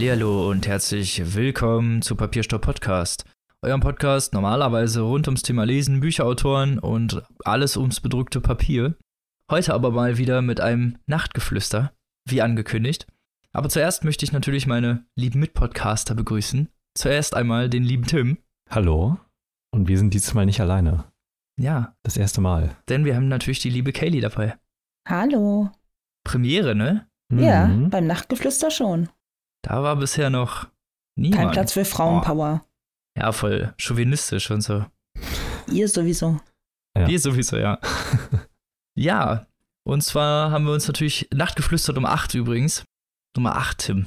Hallihallo und herzlich willkommen zu Papierstopp Podcast. Eurem Podcast normalerweise rund ums Thema Lesen, Bücherautoren und alles ums bedruckte Papier. Heute aber mal wieder mit einem Nachtgeflüster, wie angekündigt. Aber zuerst möchte ich natürlich meine lieben Mitpodcaster begrüßen. Zuerst einmal den lieben Tim. Hallo. Und wir sind dieses Mal nicht alleine. Ja. Das erste Mal. Denn wir haben natürlich die liebe Kaylee dabei. Hallo. Premiere, ne? Ja, Mhm. beim Nachtgeflüster schon. Da war bisher noch niemand. Kein Platz für Frauenpower. Ja, voll chauvinistisch und so. Ihr sowieso. Ja. Wir sowieso, ja. ja, und zwar haben wir uns natürlich Nachtgeflüstert um 8 übrigens. Nummer 8, Tim.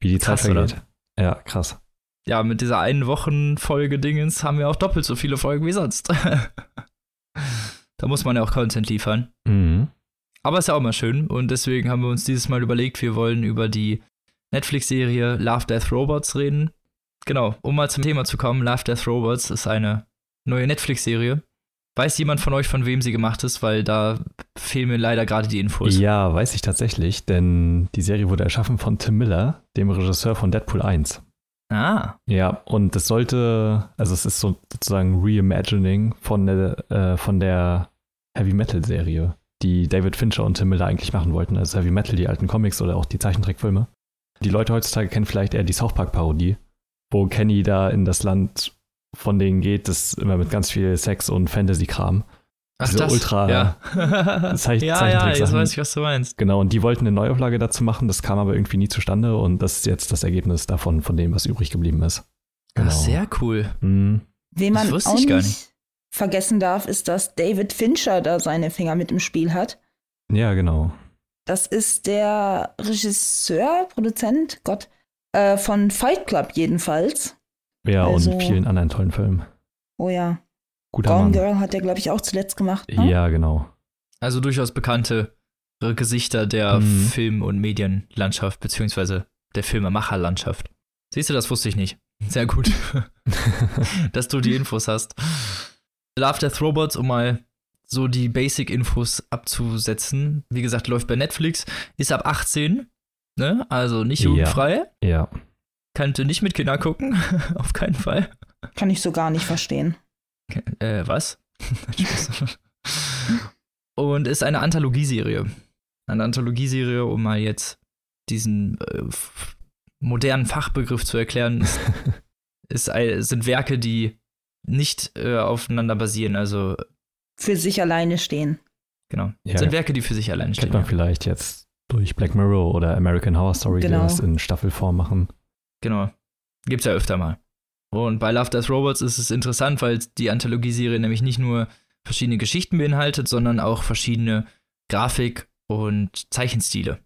Wie die Zeit Krass, oder? vergeht. Ja, krass. Ja, mit dieser einen Wochenfolge-Dingens haben wir auch doppelt so viele Folgen wie sonst. da muss man ja auch Content liefern. Mhm. Aber ist ja auch mal schön und deswegen haben wir uns dieses Mal überlegt, wir wollen über die Netflix-Serie Love, Death, Robots reden. Genau, um mal zum Thema zu kommen, Love, Death, Robots ist eine neue Netflix-Serie. Weiß jemand von euch, von wem sie gemacht ist? Weil da fehlen mir leider gerade die Infos. Ja, weiß ich tatsächlich, denn die Serie wurde erschaffen von Tim Miller, dem Regisseur von Deadpool 1. Ah, Ja, und es sollte, also es ist so, sozusagen Reimagining von der, äh, von der Heavy Metal Serie, die David Fincher und Tim Miller eigentlich machen wollten. Also Heavy Metal, die alten Comics oder auch die Zeichentrickfilme. Die Leute heutzutage kennen vielleicht eher die South Park Parodie, wo Kenny da in das Land von denen geht, das immer mit ganz viel Sex und Fantasy-Kram. ach Diese das. Ultra- ja. Zeich- ja, ja, jetzt weiß ich, was du meinst. Genau, und die wollten eine Neuauflage dazu machen, das kam aber irgendwie nie zustande und das ist jetzt das Ergebnis davon, von dem, was übrig geblieben ist. Ach, sehr cool. Mhm. Wen man auch ich nicht, nicht. vergessen darf, ist, dass David Fincher da seine Finger mit im Spiel hat. Ja, genau. Das ist der Regisseur, Produzent, Gott, äh, von Fight Club jedenfalls. Ja, Also- und vielen anderen tollen Filmen. Oh ja. Guter Gone Mann. Girl hat er, glaube ich, auch zuletzt gemacht. Ne? Ja, genau. Also durchaus bekannte Gesichter der Mhm. Film- und Medienlandschaft, beziehungsweise der Filmemacherlandschaft. Siehst du, das wusste ich nicht. Sehr gut, dass du die Infos hast. Love Death Robots, um mal so die Basic-Infos abzusetzen. Wie gesagt, läuft bei Netflix, ist ab 18, ne? Also nicht Ja. jugendfrei. ja. Könnte nicht mit Kindern gucken, auf keinen Fall. Kann ich so gar nicht verstehen. Äh, was? Und ist eine Anthologieserie. Eine Anthologieserie, um mal jetzt diesen äh, modernen Fachbegriff zu erklären, ist, ist, sind Werke, die nicht äh, aufeinander basieren. Also, Für sich alleine stehen. genau. Ja. sind Werke, die für sich allein stehen. Kennt man Ja. vielleicht jetzt durch Black Mirror oder American Horror Story, die Genau. das in Staffelform machen. Genau. Gibt's ja öfter mal. Und bei Love Death Robots ist es interessant, weil die Anthologieserie nämlich nicht nur verschiedene Geschichten beinhaltet, sondern auch verschiedene Grafik- und Zeichenstile.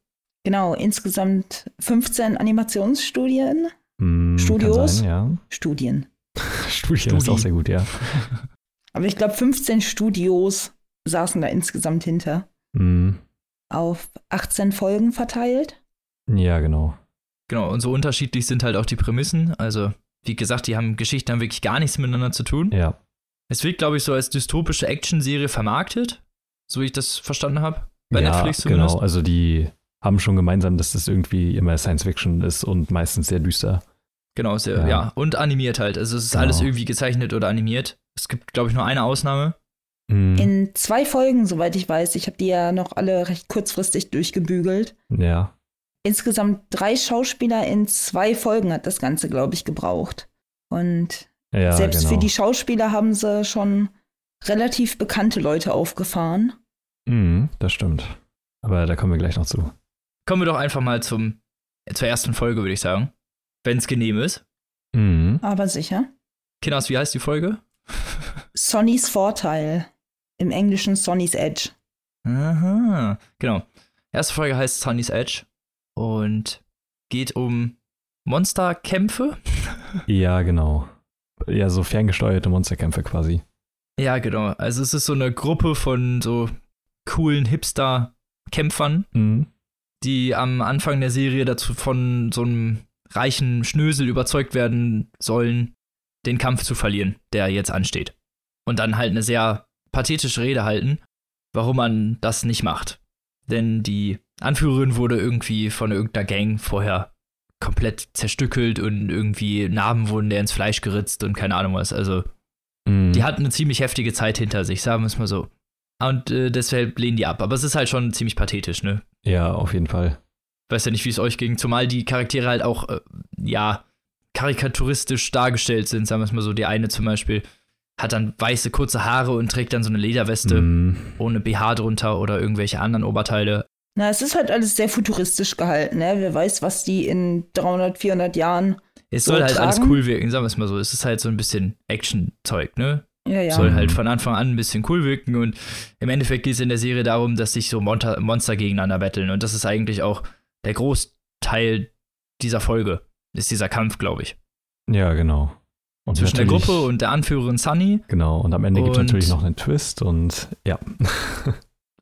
Genau, insgesamt 15 Animationsstudien. Hm, Studios? Kann sein, ja. Studien. Studien ist Studi. auch sehr gut, ja. Aber ich glaube, 15 Studios saßen da insgesamt hinter. Hm, Auf 18 Folgen verteilt. ja, genau. Genau, und so unterschiedlich sind halt auch die Prämissen. Also, wie gesagt, die haben Geschichten haben wirklich gar nichts miteinander zu tun. Ja. Es wird, glaube ich, so als dystopische Actionserie vermarktet, so wie ich das verstanden habe. Bei ja, Netflix zumindest. Genau, also die haben schon gemeinsam, dass das irgendwie immer Science Fiction ist und meistens sehr düster. Genau, sehr, ja. Ja. Und animiert halt. Also, es ist Genau. alles irgendwie gezeichnet oder animiert. Es gibt, glaube ich, nur eine Ausnahme. Hm, In zwei Folgen, soweit ich weiß. Ich habe die ja noch alle recht kurzfristig durchgebügelt. ja. Insgesamt drei Schauspieler in zwei Folgen hat das Ganze, glaube ich, gebraucht. Und Ja, selbst genau. für die Schauspieler haben sie schon relativ bekannte Leute aufgefahren. Mhm, das stimmt. Aber da kommen wir gleich noch zu. Kommen wir doch einfach mal zum, zur ersten Folge, würde ich sagen. Wenn es genehm ist. Mhm. Aber sicher. Kinders, wie heißt die Folge? Sonnys Vorteil. Im Englischen Sonnys Edge. Aha. Genau. Erste Folge heißt Sunny's Edge und geht um Monsterkämpfe. Ja, genau. Ja, so ferngesteuerte Monsterkämpfe quasi. Ja, genau. Also es ist so eine Gruppe von so coolen Hipster-Kämpfern, Mhm. die am Anfang der Serie dazu von so einem reichen Schnösel überzeugt werden sollen, den Kampf zu verlieren, der jetzt ansteht. Und dann halt eine sehr pathetische Rede halten, warum man das nicht macht. Denn die Anführerin wurde irgendwie von irgendeiner Gang vorher komplett zerstückelt und irgendwie Narben wurden der ins Fleisch geritzt und keine Ahnung was. Also, Mhm. die hatten eine ziemlich heftige Zeit hinter sich, sagen wir es mal so. Und äh, deshalb lehnen die ab. Aber es ist halt schon ziemlich pathetisch, ne? ja, auf jeden Fall. weiß ja nicht, wie es euch ging, zumal die Charaktere halt auch, äh, ja, karikaturistisch dargestellt sind, sagen wir es mal so. Die eine zum Beispiel hat dann weiße, kurze Haare und trägt dann so eine Lederweste Mhm. ohne BH drunter oder irgendwelche anderen Oberteile. Na, es ist halt alles sehr futuristisch gehalten, ne? Wer weiß, was die in 300, 400 Jahren. Es So soll halt alles tragen? cool wirken, sagen wir es mal so. Es ist halt so ein bisschen Action-Zeug, ne? Ja, ja. Soll halt von Anfang an ein bisschen cool wirken und im Endeffekt geht es in der Serie darum, dass sich so Monster, Monster gegeneinander betteln und das ist eigentlich auch der Großteil dieser Folge, ist dieser Kampf, glaube ich. Ja, genau. Und Zwischen der Gruppe und der Anführerin Sunny. Genau, und am Ende gibt es natürlich noch einen Twist und ja.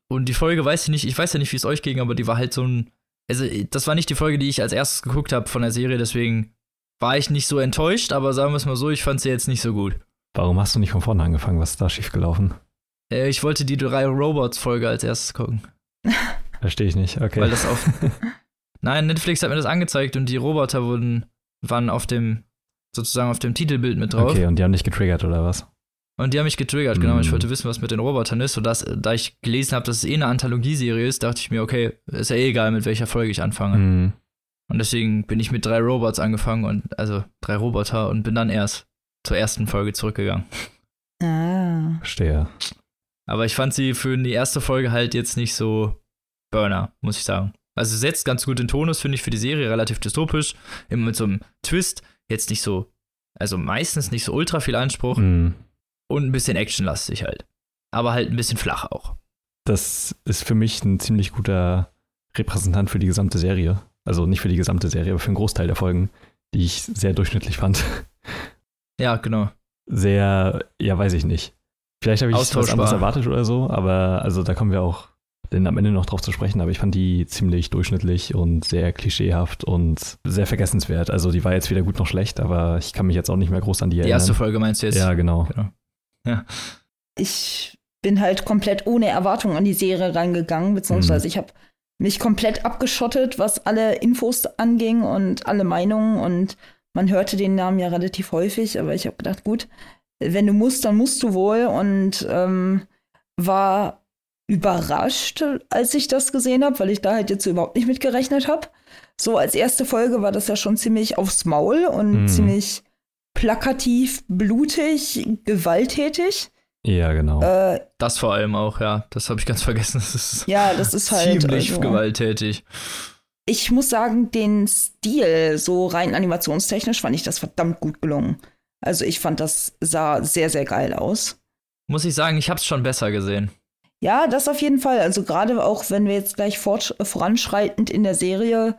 Und die Folge weiß ich nicht, ich weiß ja nicht, wie es euch ging, aber die war halt so ein. Also, das war nicht die Folge, die ich als erstes geguckt habe von der Serie, deswegen war ich nicht so enttäuscht, aber sagen wir es mal so, ich fand sie jetzt nicht so gut. Warum hast du nicht von vorne angefangen? Was ist da schiefgelaufen? Äh, ich wollte die drei Robots-Folge als erstes gucken, Verstehe ich nicht. Okay. weil das auf. Nein, Netflix hat mir das angezeigt und die Roboter wurden, waren auf dem, sozusagen auf dem Titelbild mit drauf. okay, und die haben dich getriggert oder was? Und die haben mich getriggert, genau. Ich wollte wissen, was mit den Robotern ist. Und das, da ich gelesen habe, dass es eh eine Anthologieserie ist, dachte ich mir, okay, ist ja eh egal, mit welcher Folge ich anfange. Mhm. Und deswegen bin ich mit drei Robots angefangen und also drei Roboter und bin dann erst zur ersten Folge zurückgegangen. Ah. Verstehe. Aber ich fand sie für die erste Folge halt jetzt nicht so Burner, muss ich sagen. Also setzt ganz gut den Tonus, finde ich, für die Serie relativ dystopisch. Immer mit so einem Twist. Jetzt nicht so, also meistens nicht so ultra viel Anspruch Mhm. und ein bisschen actionlastig halt. Aber halt ein bisschen flach auch. Das ist für mich ein ziemlich guter Repräsentant für die gesamte Serie. Also nicht für die gesamte Serie, aber für einen Großteil der Folgen, die ich sehr durchschnittlich fand. Ja, genau. Sehr, ja, weiß ich nicht. Vielleicht habe ich was anderes erwartet oder so, aber also da kommen wir auch denn am Ende noch drauf zu sprechen, aber ich fand die ziemlich durchschnittlich und sehr klischeehaft und sehr vergessenswert. Also die war jetzt weder gut noch schlecht, aber ich kann mich jetzt auch nicht mehr groß an die Die erinnern. erste Folge meinst du jetzt? Ja, genau. Ich bin halt komplett ohne Erwartung an die Serie reingegangen, beziehungsweise Mhm. ich habe mich komplett abgeschottet, was alle Infos anging und alle Meinungen und man hörte den Namen ja relativ häufig, aber ich habe gedacht, gut, wenn du musst, dann musst du wohl und ähm, war überrascht, als ich das gesehen habe, weil ich da halt jetzt so überhaupt nicht mit gerechnet habe. So als erste Folge war das ja schon ziemlich aufs Maul und Mhm. ziemlich plakativ, blutig, gewalttätig. Ja, genau. Äh, Das vor allem auch, ja. Das habe ich ganz vergessen. Das ist ja, das ist halt. ziemlich also, gewalttätig. Ich muss sagen, den Stil, so rein animationstechnisch, fand ich das verdammt gut gelungen. Also ich fand, das sah sehr, sehr geil aus. Muss ich sagen, ich habe es schon besser gesehen. Ja, das auf jeden Fall. Also gerade auch, wenn wir jetzt gleich fort, voranschreitend in der Serie,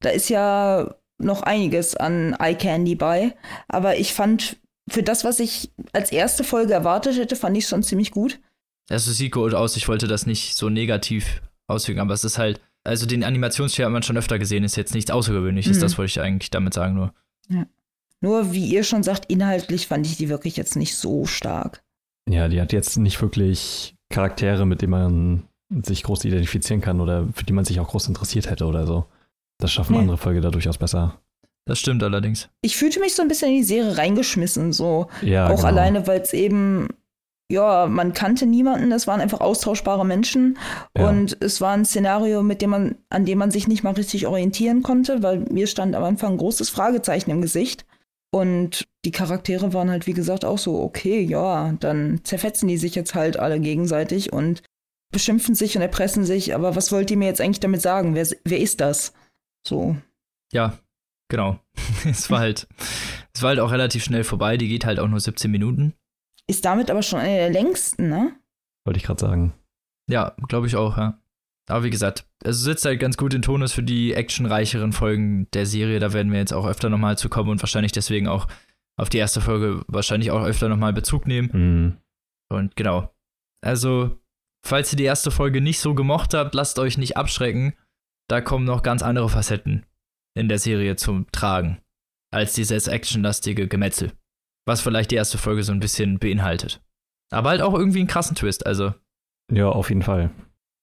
da ist ja noch einiges an Eye Candy bei. Aber ich fand, für das, was ich als erste Folge erwartet hätte, fand ich schon ziemlich gut. Also es sieht gut aus, ich wollte das nicht so negativ ausfügen, aber es ist halt, also den Animationsstil hat man schon öfter gesehen, ist jetzt nichts Außergewöhnliches, Mhm. das wollte ich eigentlich damit sagen nur. Nur, wie ihr schon sagt, inhaltlich fand ich die wirklich jetzt nicht so stark. Ja, die hat jetzt nicht wirklich Charaktere, mit denen man sich groß identifizieren kann oder für die man sich auch groß interessiert hätte oder so. Das schaffen Nee. andere Folge da durchaus besser. Das stimmt allerdings. Ich fühlte mich so ein bisschen in die Serie reingeschmissen, so Ja, auch genau. alleine, weil es eben, ja, man kannte niemanden, es waren einfach austauschbare Menschen Ja. und es war ein Szenario, mit dem man, an dem man sich nicht mal richtig orientieren konnte, weil mir stand am Anfang ein großes Fragezeichen im Gesicht. Und die Charaktere waren halt, wie gesagt, auch so, okay, ja, dann zerfetzen die sich jetzt halt alle gegenseitig und beschimpfen sich und erpressen sich, aber was wollt ihr mir jetzt eigentlich damit sagen? Wer, wer ist das? So. Ja, genau. es war halt, es war halt auch relativ schnell vorbei, die geht halt auch nur 17 Minuten. Ist damit aber schon eine der längsten, ne? Wollte ich gerade sagen. Ja, glaube ich auch, ja. Aber wie gesagt, es sitzt halt ganz gut in Tonus für die actionreicheren Folgen der Serie. Da werden wir jetzt auch öfter nochmal zu kommen und wahrscheinlich deswegen auch auf die erste Folge wahrscheinlich auch öfter nochmal Bezug nehmen. Mhm. Und genau. Also, falls ihr die erste Folge nicht so gemocht habt, lasst euch nicht abschrecken. Da kommen noch ganz andere Facetten in der Serie zum Tragen, als dieses actionlastige Gemetzel. Was vielleicht die erste Folge so ein bisschen beinhaltet. Aber halt auch irgendwie einen krassen Twist. Also, Ja, auf jeden Fall.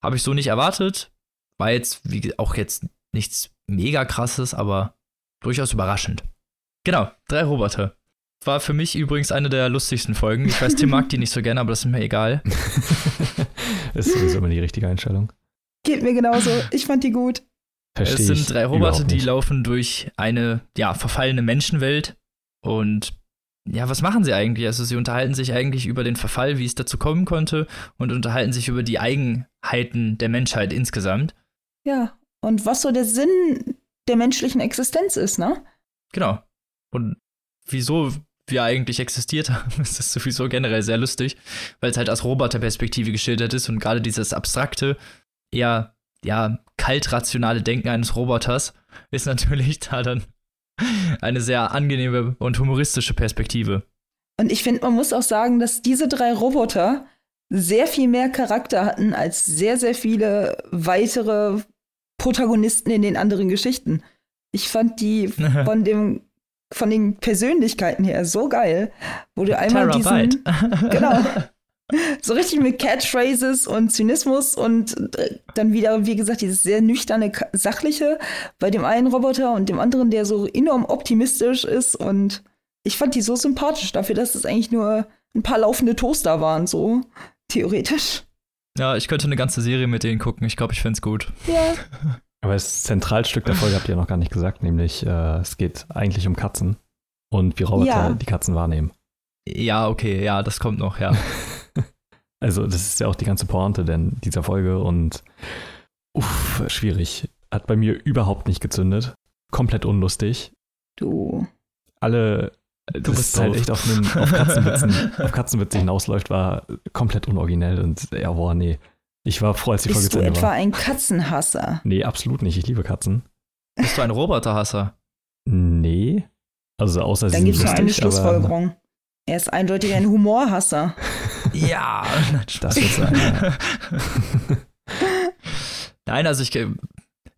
habe ich so nicht erwartet. War jetzt wie, auch jetzt nichts mega krasses, aber durchaus überraschend. Genau, drei Roboter. War für mich übrigens eine der lustigsten Folgen. Ich weiß, Tim mag die nicht so gerne, aber das ist mir egal. ist sowieso immer die richtige Einstellung. Geht mir genauso. Ich fand die gut. Versteh es sind drei Roboter, die laufen durch eine ja, verfallene Menschenwelt. Und ja, was machen sie eigentlich? Also sie unterhalten sich eigentlich über den Verfall, wie es dazu kommen konnte, und unterhalten sich über die Eigenheiten der Menschheit insgesamt. Ja, und was so der Sinn der menschlichen Existenz ist, ne? Genau. Und wieso wir eigentlich existiert haben, ist das sowieso generell sehr lustig, weil es halt aus Roboterperspektive geschildert ist und gerade dieses abstrakte, eher, ja, kalt-rationale Denken eines Roboters ist natürlich da dann eine sehr angenehme und humoristische Perspektive. Und ich finde, man muss auch sagen, dass diese drei Roboter sehr viel mehr Charakter hatten als sehr, sehr viele weitere Protagonisten in den anderen Geschichten. Ich fand die von dem von den Persönlichkeiten her so geil, wo du einmal diesen genau so richtig mit Catchphrases und Zynismus und äh, dann wieder, wie gesagt, dieses sehr nüchterne, sachliche bei dem einen Roboter und dem anderen, der so enorm optimistisch ist. Und ich fand die so sympathisch dafür, dass es eigentlich nur ein paar laufende Toaster waren, so theoretisch. Ja, ich könnte eine ganze Serie mit denen gucken. Ich glaube, ich fände es gut. Ja. Aber das Zentralstück der Folge habt ihr noch gar nicht gesagt, nämlich äh, es geht eigentlich um Katzen und wie Roboter ja. die Katzen wahrnehmen. Ja, okay, ja, das kommt noch, ja. Also, das ist ja auch die ganze Pointe denn dieser Folge und uff, schwierig. Hat bei mir überhaupt nicht gezündet. Komplett unlustig. Du. Alle, du das bist halt echt auf, einen, auf Katzenwitzen, auf Katzenwitze hinausläuft, war komplett unoriginell und ja, boah, nee. Ich war froh, als die Folge zu Ende war. Bist du etwa ein Katzenhasser? Nee, absolut nicht. Ich liebe Katzen. Bist du ein Roboterhasser? Nee. Also außer Dann gibt es nur eine Schlussfolgerung. Er ist eindeutig ein Humorhasser. ja, das wird sein. Ja. Nein, also ich,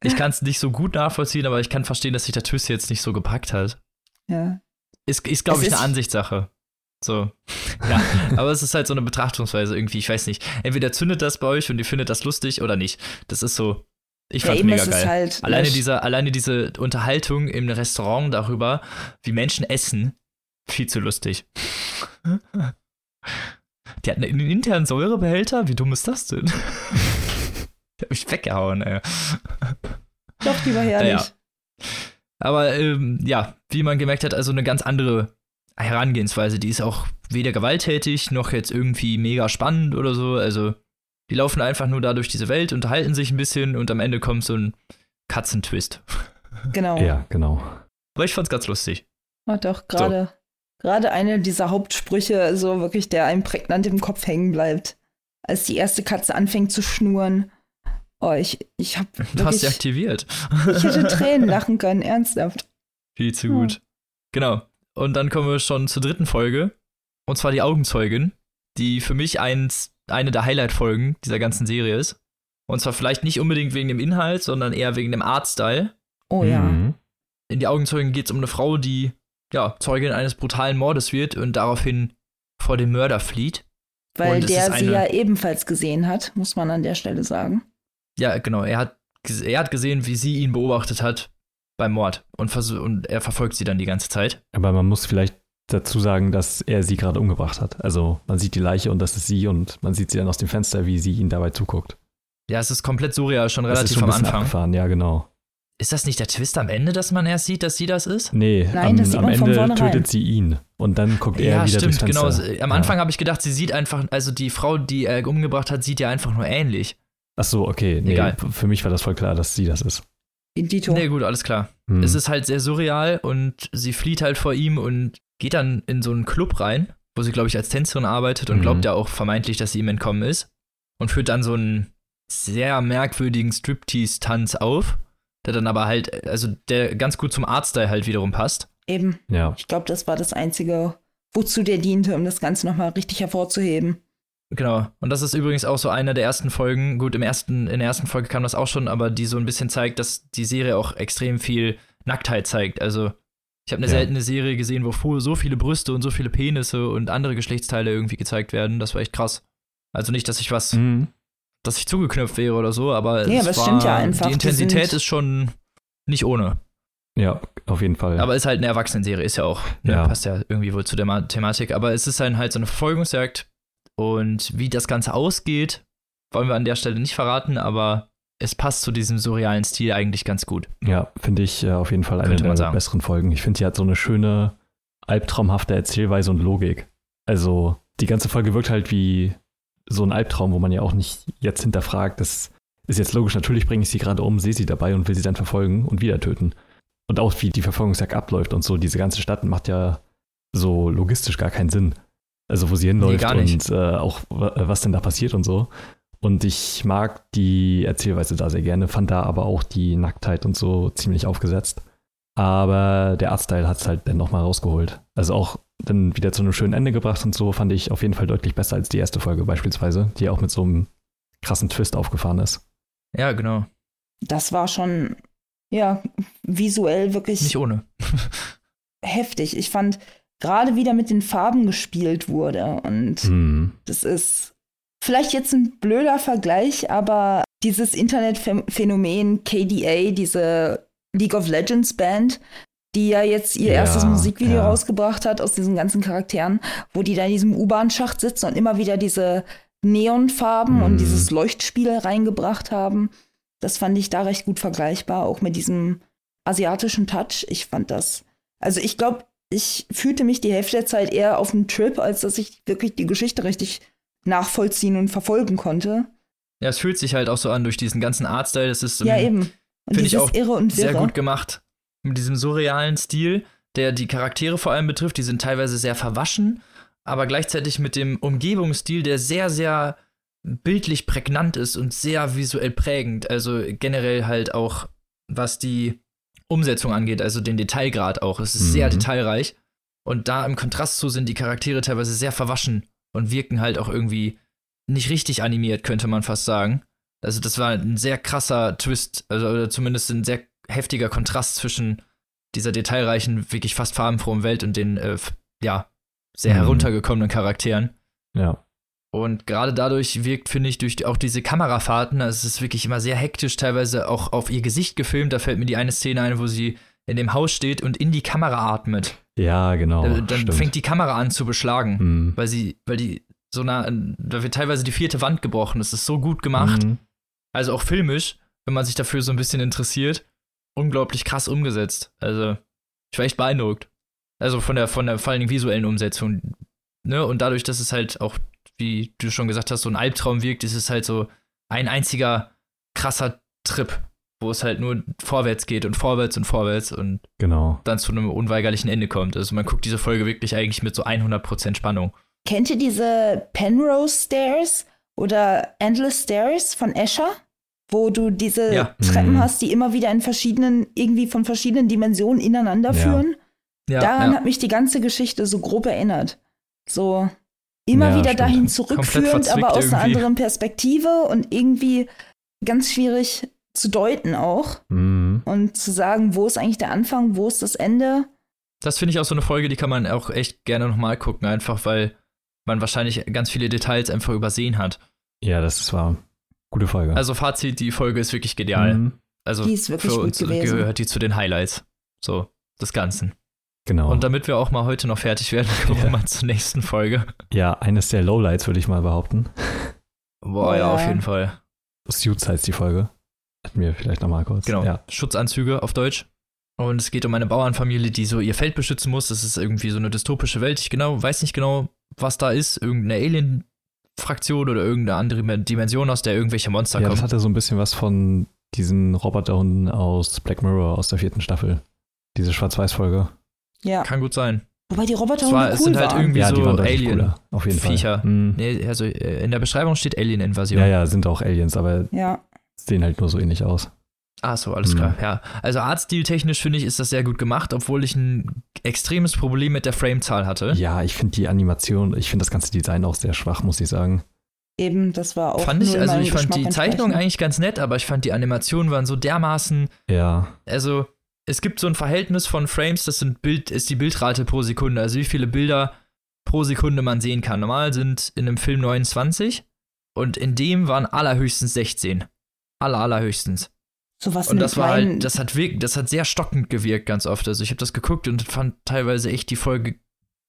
ich kann es nicht so gut nachvollziehen, aber ich kann verstehen, dass sich der Twist jetzt nicht so gepackt hat. Ja. Ist, ist glaube ich, eine Ansichtssache. So. Ja, aber es ist halt so eine Betrachtungsweise irgendwie, ich weiß nicht. Entweder zündet das bei euch und ihr findet das lustig oder nicht. Das ist so. Ich fand ja, mega geil. Halt alleine, diese, alleine diese Unterhaltung im Restaurant darüber, wie Menschen essen, viel zu lustig. Die hatten einen internen Säurebehälter? Wie dumm ist das denn? Der hab mich weggehauen, ey. Doch, die war herrlich. Ja. Aber ähm, ja, wie man gemerkt hat, also eine ganz andere Herangehensweise. Die ist auch weder gewalttätig noch jetzt irgendwie mega spannend oder so. Also, die laufen einfach nur da durch diese Welt, unterhalten sich ein bisschen und am Ende kommt so ein Katzentwist. Genau. Ja, genau. Aber ich fand's ganz lustig. War doch gerade gerade eine dieser Hauptsprüche, so wirklich, der einem prägnant im Kopf hängen bleibt. Als die erste Katze anfängt zu schnurren. Oh, ich, ich hab. Du hast sie aktiviert. ich hätte Tränen lachen können, ernsthaft. Viel zu gut. Ja. Genau. Und dann kommen wir schon zur dritten Folge. Und zwar die Augenzeugin, die für mich eins, eine der Highlight-Folgen dieser ganzen Serie ist. Und zwar vielleicht nicht unbedingt wegen dem Inhalt, sondern eher wegen dem Artstyle. Oh ja. Mhm. In die Augenzeugin geht es um eine Frau, die ja, Zeugin eines brutalen Mordes wird und daraufhin vor dem Mörder flieht. Weil der sie ja ebenfalls gesehen hat, muss man an der Stelle sagen. Ja, genau. Er hat, er hat gesehen, wie sie ihn beobachtet hat beim Mord und, und er verfolgt sie dann die ganze Zeit. Aber man muss vielleicht dazu sagen, dass er sie gerade umgebracht hat. Also man sieht die Leiche und das ist sie und man sieht sie dann aus dem Fenster, wie sie ihn dabei zuguckt. Ja, es ist komplett surreal, schon relativ das ist schon am Anfang. Abgefahren. Ja, genau. Ist das nicht der Twist am Ende, dass man erst sieht, dass sie das ist? Nee, Nein, am, am Ende tötet sie ihn und dann guckt er ja, wieder stimmt, durchs Fenster. genau. Am Anfang ja. habe ich gedacht, sie sieht einfach, also die Frau, die er umgebracht hat, sieht ja einfach nur ähnlich. Ach so, okay. Nee, Egal. Für mich war das voll klar, dass sie das ist. Dito. Nee, gut, alles klar. Hm. Es ist halt sehr surreal und sie flieht halt vor ihm und geht dann in so einen Club rein, wo sie, glaube ich, als Tänzerin arbeitet und mhm. glaubt ja auch vermeintlich, dass sie ihm entkommen ist. Und führt dann so einen sehr merkwürdigen Striptease-Tanz auf der dann aber halt, also der ganz gut zum Artstyle halt wiederum passt. Eben. Ja. Ich glaube, das war das Einzige, wozu der diente, um das Ganze nochmal richtig hervorzuheben. Genau. Und das ist übrigens auch so eine der ersten Folgen. Gut, im ersten, in der ersten Folge kam das auch schon, aber die so ein bisschen zeigt, dass die Serie auch extrem viel Nacktheit zeigt. Also, ich habe eine ja. seltene Serie gesehen, wo so viele Brüste und so viele Penisse und andere Geschlechtsteile irgendwie gezeigt werden. Das war echt krass. Also nicht, dass ich was mhm dass ich zugeknöpft wäre oder so, aber, aber es war, stimmt ja einfach. Die Intensität ist schon nicht ohne. Ja, auf jeden Fall. Aber ist halt eine Erwachsenenserie, ist ja auch, ne, Ja. passt ja irgendwie wohl zu der Ma Thematik. Aber es ist dann halt so eine Verfolgungsjagd und wie das Ganze ausgeht, wollen wir an der Stelle nicht verraten, aber es passt zu diesem surrealen Stil eigentlich ganz gut. Ja, finde ich äh, auf jeden Fall eine der sagen. besseren Folgen. Ich finde, die hat so eine schöne, albtraumhafte Erzählweise und Logik. Also, die ganze Folge wirkt halt wie so ein Albtraum, wo man ja auch nicht jetzt hinterfragt, das ist jetzt logisch, natürlich bringe ich sie gerade um, sehe sie dabei und will sie dann verfolgen und wieder töten. Und auch wie die Verfolgungsjagd abläuft und so, diese ganze Stadt macht ja so logistisch gar keinen Sinn. Also, wo sie hinläuft nicht. und äh, auch wa- was denn da passiert und so. Und ich mag die Erzählweise da sehr gerne, fand da aber auch die Nacktheit und so ziemlich aufgesetzt. Aber der Artstyle hat es halt dann nochmal rausgeholt. Also auch dann wieder zu einem schönen Ende gebracht und so fand ich auf jeden Fall deutlich besser als die erste Folge beispielsweise, die auch mit so einem krassen Twist aufgefahren ist. Ja, genau. Das war schon, ja, visuell wirklich Nicht ohne. heftig. Ich fand, gerade wieder mit den Farben gespielt wurde. Und Hm. das ist vielleicht jetzt ein blöder Vergleich, aber dieses Internetphänomen KDA, diese League of Legends Band, die ja jetzt ihr Ja, erstes Musikvideo ja. rausgebracht hat aus diesen ganzen Charakteren, wo die da in diesem U-Bahn-Schacht sitzen und immer wieder diese Neonfarben Mhm. und dieses Leuchtspiel reingebracht haben. Das fand ich da recht gut vergleichbar, auch mit diesem asiatischen Touch. Ich fand das. Also ich glaube, ich fühlte mich die Hälfte der Zeit eher auf einem Trip, als dass ich wirklich die Geschichte richtig nachvollziehen und verfolgen konnte. Ja, es fühlt sich halt auch so an durch diesen ganzen Artstyle. Das ist ja, ähm, eben. Und find ich auch Irre und sehr gut gemacht. Mit diesem surrealen Stil, der die Charaktere vor allem betrifft. Die sind teilweise sehr verwaschen, aber gleichzeitig mit dem Umgebungsstil, der sehr, sehr bildlich prägnant ist und sehr visuell prägend. Also generell halt auch, was die Umsetzung angeht, also den Detailgrad auch. Es ist sehr Mhm. detailreich. Und da im Kontrast zu sind die Charaktere teilweise sehr verwaschen und wirken halt auch irgendwie nicht richtig animiert, könnte man fast sagen. Also das war ein sehr krasser Twist, also oder zumindest ein sehr heftiger Kontrast zwischen dieser detailreichen, wirklich fast farbenfrohen Welt und den, äh, ja, sehr Mhm. heruntergekommenen Charakteren. Ja. Und gerade dadurch wirkt, finde ich, durch auch diese Kamerafahrten, also es ist wirklich immer sehr hektisch, teilweise auch auf ihr Gesicht gefilmt. Da fällt mir die eine Szene ein, wo sie in dem Haus steht und in die Kamera atmet. Ja, genau. Da- dann stimmt. fängt die Kamera an zu beschlagen, Hm. weil sie, weil die so nah, da wird teilweise die vierte Wand gebrochen. Das ist so gut gemacht. Mhm. Also auch filmisch, wenn man sich dafür so ein bisschen interessiert, unglaublich krass umgesetzt. Also, ich war echt beeindruckt. Also von der, von der vor allen Dingen visuellen Umsetzung. Ne? Und dadurch, dass es halt auch, wie du schon gesagt hast, so ein Albtraum wirkt, ist es halt so ein einziger krasser Trip, wo es halt nur vorwärts geht und vorwärts und vorwärts und Genau. dann zu einem unweigerlichen Ende kommt. Also man guckt diese Folge wirklich eigentlich mit so 100% Spannung. Kennt ihr diese Penrose Stairs oder Endless Stairs von Escher? Wo du diese Ja. Treppen Mhm. hast, die immer wieder in verschiedenen, irgendwie von verschiedenen Dimensionen ineinander Ja. führen? Ja, Daran ja. hat mich die ganze Geschichte so grob erinnert. So immer Ja, wieder stimmt. dahin zurückführend, aber aus einer irgendwie. anderen Perspektive und irgendwie ganz schwierig zu deuten auch Mhm. und zu sagen, wo ist eigentlich der Anfang, wo ist das Ende. Das finde ich auch so eine Folge, die kann man auch echt gerne nochmal gucken, einfach weil man wahrscheinlich ganz viele Details einfach übersehen hat. Ja, das war gute Folge. Also Fazit, die Folge ist wirklich genial. Mhm. Also Die ist wirklich für gut uns gewesen. gehört die zu den Highlights. So, des Ganzen. Genau. Und damit wir auch mal heute noch fertig werden, kommen wir Ja. mal zur nächsten Folge. ja, eines der Lowlights, würde ich mal behaupten. Boah, ja, ja. auf jeden Fall. Suits heißt die Folge. Hatten wir vielleicht nochmal kurz. Genau. Ja. Schutzanzüge auf Deutsch. Und es geht um eine Bauernfamilie, die so ihr Feld beschützen muss. Das ist irgendwie so eine dystopische Welt. Ich genau, weiß nicht genau, was da ist. Irgendeine Alien-Fraktion oder irgendeine andere Dimension, aus der irgendwelche Monster ja, das kommen. hatte so ein bisschen was von diesen Roboterhunden aus Black Mirror aus der vierten Staffel. Diese Schwarz-Weiß-Folge. Ja. Kann gut sein. Wobei die Roboter war- cool es sind halt waren. irgendwie- Wie ja, so Alien- cooler. Auf jeden Viecher. Fall. Mhm. Nee, also äh, in der Beschreibung steht Alien-Invasion. Ja, ja, sind auch Aliens, aber Ja. sehen halt nur so ähnlich aus. Ach so, alles Mhm. klar. Ja, also artstiltechnisch finde ich, ist das sehr gut gemacht, obwohl ich ein extremes Problem mit der Framezahl hatte. Ja, ich finde die Animation, ich finde das ganze Design auch sehr schwach, muss ich sagen. Eben, das war auch. fand ich, also ich fand Geschmack die Zeichnung eigentlich ganz nett, aber ich fand die Animationen waren so dermaßen, Ja, also es gibt so ein Verhältnis von Frames, das sind Bild, ist die Bildrate pro Sekunde, also wie viele Bilder pro Sekunde man sehen kann. Normal sind in einem Film 29 und in dem waren allerhöchstens 16. Aller, allerhöchstens. Sowas Und nimmt das war halt, das hat wirk das hat sehr stockend gewirkt ganz oft. Also ich habe das geguckt und fand teilweise echt die Folge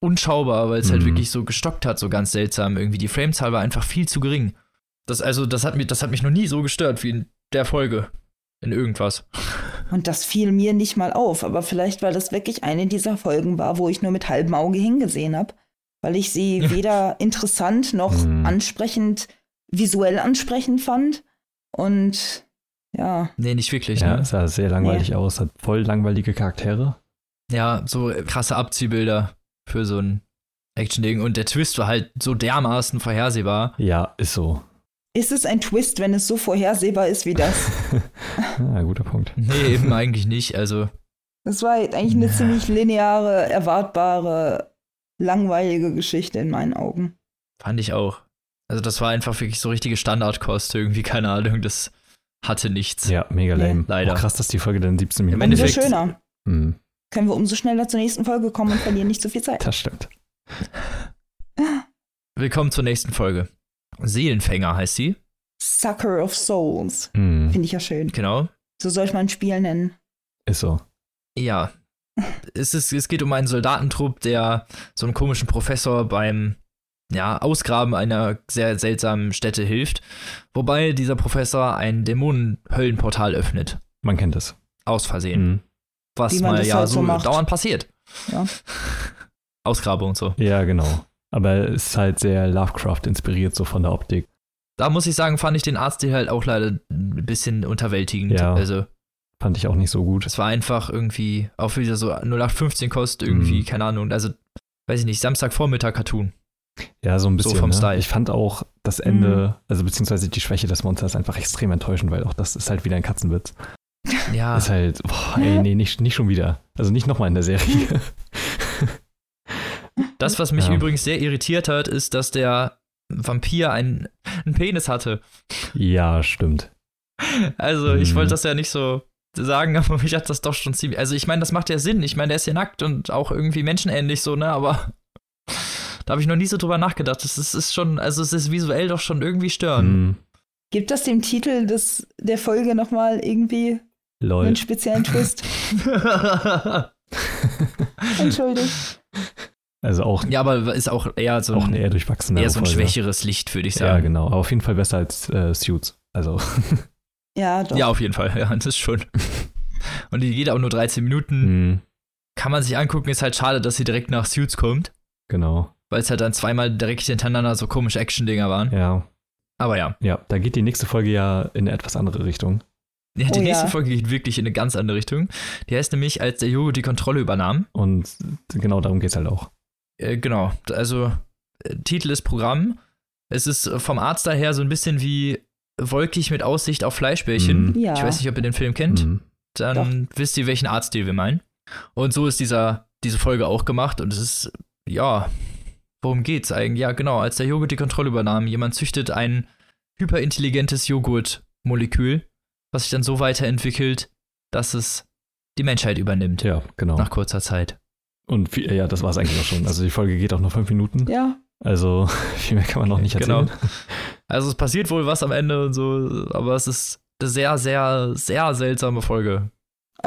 unschaubar, weil es halt Mhm. wirklich so gestockt hat, so ganz seltsam. Irgendwie die Framezahl war einfach viel zu gering. Das also, das hat mich, das hat mich noch nie so gestört wie in der Folge. In irgendwas. Und das fiel mir nicht mal auf, aber vielleicht, weil das wirklich eine dieser Folgen war, wo ich nur mit halbem Auge hingesehen habe, weil ich sie weder interessant noch Hm. ansprechend, visuell ansprechend fand. Und ja, Nee, nicht wirklich, Ja, ne? es sah sehr langweilig aus, hat voll langweilige Charaktere. Ja, so krasse Abziehbilder für so ein Action-Ding. Und der Twist war halt so dermaßen vorhersehbar. Ja, ist so. Ist es ein Twist, wenn es so vorhersehbar ist wie das? ah, guter Punkt. Nee, eben eigentlich nicht. Also, Das war halt eigentlich eine ziemlich lineare, erwartbare, langweilige Geschichte in meinen Augen. fand ich auch. Also, das war einfach wirklich so richtige Standardkost. Irgendwie, keine Ahnung, das hatte nichts. Ja, mega Nee. lame. Leider. Auch krass, dass die Folge dann 17 Minuten Im Umso Endeffekt- schöner. Hm, Können wir umso schneller zur nächsten Folge kommen und verlieren nicht so viel Zeit. das stimmt. Willkommen zur nächsten Folge. Seelenfänger heißt sie. Sucker of Souls. Hm, Finde ich ja schön. Genau. So sollte man ein Spiel nennen. ist so. Ja. Es, ist, es geht um einen Soldatentrupp, der so einem komischen Professor beim ja, Ausgraben einer sehr seltsamen Stätte hilft. Wobei dieser Professor ein Dämonenhöllenportal öffnet. Man kennt es. Aus Versehen. Hm. Was mal das ja halt so so macht. dauernd passiert. Ja. Ausgrabung und so. Ja, genau. Aber es ist halt sehr Lovecraft inspiriert, so von der Optik. Da muss ich sagen, fand ich den Arztstil halt auch leider ein bisschen unterwältigend. Ja. Also, Fand ich auch nicht so gut. es war einfach irgendwie auch wieder so 0815 Kost, irgendwie, Mhm. keine Ahnung. Also, weiß ich nicht, Samstagvormittag Cartoon. Ja, so ein bisschen. vom ne? Style. Ich fand auch das Ende, also beziehungsweise die Schwäche des Monsters einfach extrem enttäuschend, weil auch das ist halt wieder ein Katzenwitz. Ja, Ist halt, boah, ey, nee, nicht, nicht schon wieder. Also nicht nochmal in der Serie. das, was mich Ja. übrigens sehr irritiert hat, ist, dass der Vampir einen, einen Penis hatte. ja, stimmt. Also, ich Mhm. wollte das ja nicht so sagen, aber mich hat das doch schon ziemlich. Also, ich meine, das macht ja Sinn. Ich meine, der ist ja nackt und auch irgendwie menschenähnlich so, ne? Aber da habe ich noch nie so drüber nachgedacht. Das ist, ist schon, also, es ist visuell doch schon irgendwie störend. Hm, Gibt das dem Titel des, der Folge nochmal irgendwie lol. einen speziellen Twist? Entschuldigt. Also auch, ja, aber ist auch eher so auch ein, eine eher durchwachsene eher so ein schwächeres Licht, würde ich Ja, sagen. genau. Aber auf jeden Fall besser als äh, Suits. Also, Ja, doch. Ja, auf jeden Fall. Ja, das ist schon. Und die geht auch nur 13 Minuten. hm, Kann man sich angucken. Ist halt schade, dass sie direkt nach Suits kommt. genau. Weil es halt dann zweimal direkt hintereinander so komische Action-Dinger waren. Ja. Aber ja. Ja, da geht die nächste Folge ja in eine etwas andere Richtung. ja die Oh nächste ja. Folge geht wirklich in eine ganz andere Richtung. Die heißt nämlich, als der Jojo die Kontrolle übernahm. Und genau darum geht's halt auch. Äh, genau. Also, äh, Titel ist Programm. Es ist äh, vom Arzt daher so ein bisschen wie wolkig mit Aussicht auf Fleischbällchen. Mhm. Ja. Ich weiß nicht, ob ihr den Film kennt. Hm. dann wisst ihr, welchen Arztstil wir meinen. Und so ist dieser, diese Folge auch gemacht und es ist, ja, worum geht's eigentlich? Ja, genau, als der Joghurt die Kontrolle übernahm, jemand züchtet ein hyperintelligentes Joghurtmolekül, was sich dann so weiterentwickelt, dass es die Menschheit übernimmt. Ja, genau. Nach kurzer Zeit. Und viel, ja, das war es eigentlich auch schon. Also die Folge geht auch noch fünf Minuten. Ja, Also viel mehr kann man noch nicht Genau. erzählen. Also es passiert wohl was am Ende und so, aber es ist eine sehr, sehr, sehr seltsame Folge.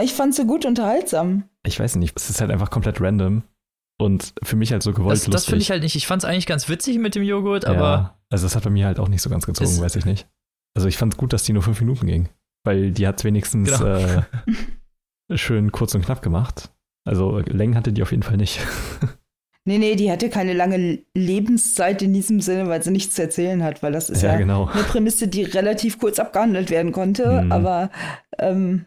ich fand sie gut unterhaltsam. Ich weiß nicht, es ist halt einfach komplett random. Und für mich halt so gewollt Das, das finde ich halt nicht. Ich fand es eigentlich ganz witzig mit dem Joghurt, aber ja, also das hat bei mir halt auch nicht so ganz gezogen, weiß ich nicht. Also ich fand gut, dass die nur fünf Minuten ging. Weil die hat wenigstens Genau. äh, schön kurz und knapp gemacht. Also Längen hatte die auf jeden Fall nicht. Nee, nee, die hatte keine lange Lebenszeit in diesem Sinne, weil sie nichts zu erzählen hat, weil das ist ja, genau. eine Prämisse, die relativ kurz abgehandelt werden konnte. Mhm. Aber ähm,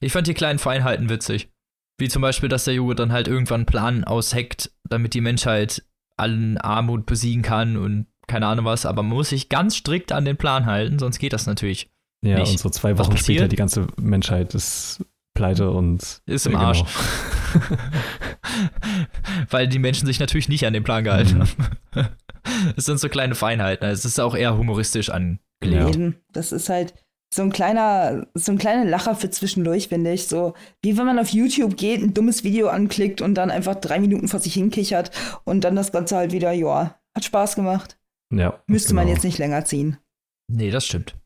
Ich fand die kleinen Feinheiten witzig. Wie zum Beispiel, dass der Joghurt dann halt irgendwann einen Plan ausheckt, damit die Menschheit allen Armut besiegen kann und keine Ahnung was, aber man muss sich ganz strikt an den Plan halten, sonst geht das natürlich. Ja, nicht. und so zwei Wochen später die ganze Menschheit ist pleite und Ist im Ja, genau. Arsch. Weil die Menschen sich natürlich nicht an den Plan gehalten Mhm. haben. Es sind so kleine Feinheiten. Es ist auch eher humoristisch angelegt. Ja. das ist halt so ein kleiner, so ein kleiner Lacher für zwischendurch, finde ich. So wie wenn man auf YouTube geht, ein dummes Video anklickt und dann einfach drei Minuten vor sich hinkichert und dann das Ganze halt wieder, ja, hat Spaß gemacht. Ja, Müsste man genau. jetzt nicht länger ziehen. Nee, das stimmt.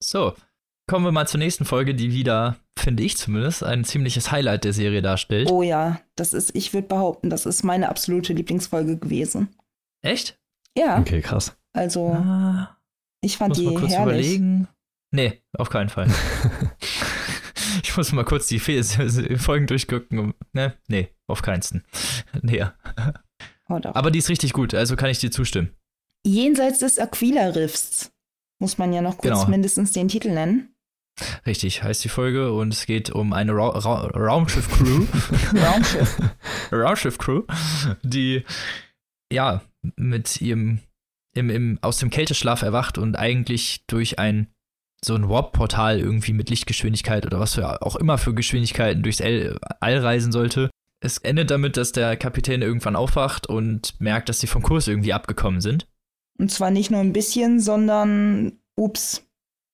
So. kommen wir mal zur nächsten Folge, die wieder, finde ich zumindest, ein ziemliches Highlight der Serie darstellt. Oh ja, das ist, ich würde behaupten, das ist meine absolute Lieblingsfolge gewesen. Echt? Ja, Okay, krass. also Ah, ich fand muss die mal kurz herrlich. überlegen. Nee, auf keinen Fall. ich muss mal kurz die Folgen durchgucken. um- Ne? Nee, auf keinsten. Nee. Oh. Aber die ist richtig gut, also kann ich dir zustimmen. Jenseits des Aquila-Riffs muss man ja noch kurz Genau. mindestens den Titel nennen. Richtig, heißt die Folge und es geht um eine Ra Ra Raumschiff-Crew. Raumschiff. Raumschiff-Crew, die ja mit ihrem im, im, aus dem Kälteschlaf erwacht und eigentlich durch ein so ein Warp-Portal irgendwie mit Lichtgeschwindigkeit oder was für auch immer für Geschwindigkeiten durchs All, All reisen sollte. Es endet damit, dass der Kapitän irgendwann aufwacht und merkt, dass sie vom Kurs irgendwie abgekommen sind. Und zwar nicht nur ein bisschen, sondern ups,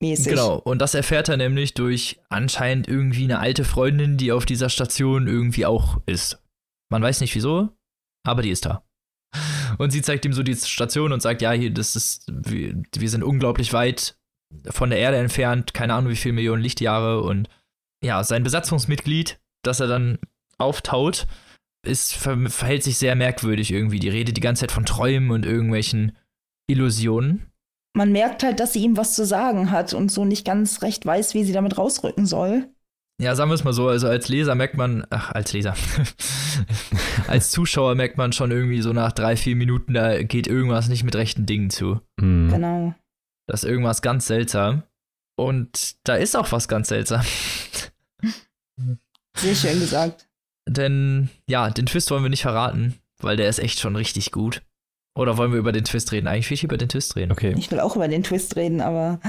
mäßig. Genau, und das erfährt er nämlich durch anscheinend irgendwie eine alte Freundin, die auf dieser Station irgendwie auch ist. Man weiß nicht wieso, aber die ist da. Und sie zeigt ihm so die Station und sagt, ja, hier, das ist, wir, wir sind unglaublich weit von der Erde entfernt, keine Ahnung wie viele Millionen Lichtjahre und ja, sein Besatzungsmitglied, das er dann auftaut, ist, ver verhält sich sehr merkwürdig irgendwie. Die redet die ganze Zeit von Träumen und irgendwelchen Illusionen. Man merkt halt, dass sie ihm was zu sagen hat und so nicht ganz recht weiß, wie sie damit rausrücken soll. Ja, sagen wir es mal so, also als Leser merkt man, ach, als Leser, als Zuschauer merkt man schon irgendwie so nach drei, vier Minuten, da geht irgendwas nicht mit rechten Dingen zu. Mhm. Genau. Das ist irgendwas ganz seltsam. Und da ist auch was ganz seltsam. Sehr schön gesagt. Denn, ja, den Twist wollen wir nicht verraten, weil der ist echt schon richtig gut. Oder wollen wir über den Twist reden? Eigentlich will ich über den Twist reden. Okay, Ich will auch über den Twist reden, aber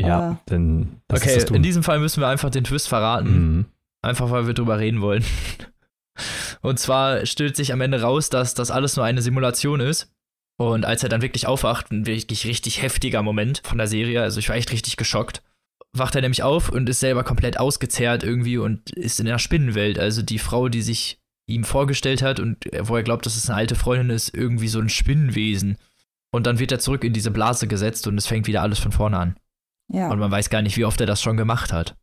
ja, aber- denn das okay, ist das in diesem Fall müssen wir einfach den Twist verraten. Mhm. Einfach weil wir drüber reden wollen. Und zwar stellt sich am Ende raus, dass das alles nur eine Simulation ist. Und als er dann wirklich aufwacht, ein wirklich richtig heftiger Moment von der Serie, also ich war echt richtig geschockt, wacht er nämlich auf und ist selber komplett ausgezehrt irgendwie und ist in der Spinnenwelt. Also die Frau, die sich ihm vorgestellt hat und wo er glaubt, dass es eine alte Freundin ist, irgendwie so ein Spinnenwesen. Und dann wird er zurück in diese Blase gesetzt und es fängt wieder alles von vorne an. ja. Und man weiß gar nicht, wie oft er das schon gemacht hat.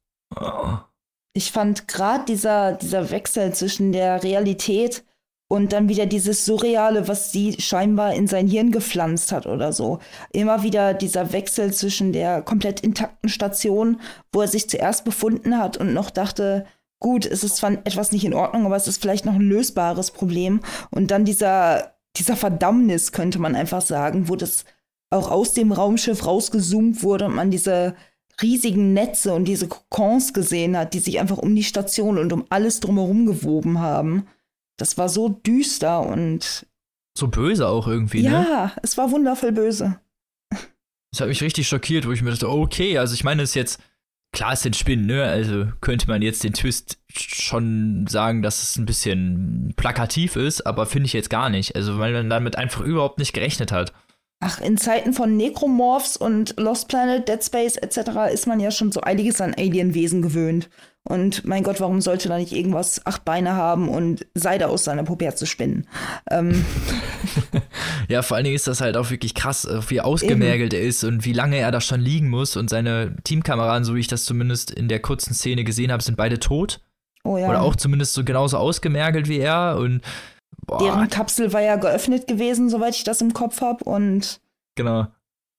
Ich fand gerade dieser, dieser Wechsel zwischen der Realität und dann wieder dieses Surreale, was sie scheinbar in sein Hirn gepflanzt hat oder so. Immer wieder dieser Wechsel zwischen der komplett intakten Station, wo er sich zuerst befunden hat und noch dachte, gut, es ist zwar etwas nicht in Ordnung, aber es ist vielleicht noch ein lösbares Problem. Und dann dieser, dieser Verdammnis, könnte man einfach sagen, wo das auch aus dem Raumschiff rausgezoomt wurde und man diese riesigen Netze und diese Kokons gesehen hat, die sich einfach um die Station und um alles drumherum gewoben haben. Das war so düster und So böse auch irgendwie, ne? ja, es war wundervoll böse. Das hat mich richtig schockiert, wo ich mir dachte, okay, also ich meine, es ist jetzt, klar, es sind Spinnen, ne? Also könnte man jetzt den Twist schon sagen, dass es ein bisschen plakativ ist, aber finde ich jetzt gar nicht. Also weil man damit einfach überhaupt nicht gerechnet hat. Ach, in Zeiten von Necromorphs und Lost Planet, Dead Space etc. ist man ja schon so einiges an Alienwesen gewöhnt. Und mein Gott, warum sollte da nicht irgendwas acht Beine haben und Seide aus seiner Puppe zu spinnen? Ähm, Ja, vor allen Dingen ist das halt auch wirklich krass, äh, wie ausgemergelt er ist und wie lange er da schon liegen muss. Und seine Teamkameraden, so wie ich das zumindest in der kurzen Szene gesehen habe, sind beide tot. oh ja. Oder auch zumindest so genauso ausgemergelt wie er. Und boah, Deren Kapsel war ja geöffnet gewesen, soweit ich das im Kopf habe. Und genau.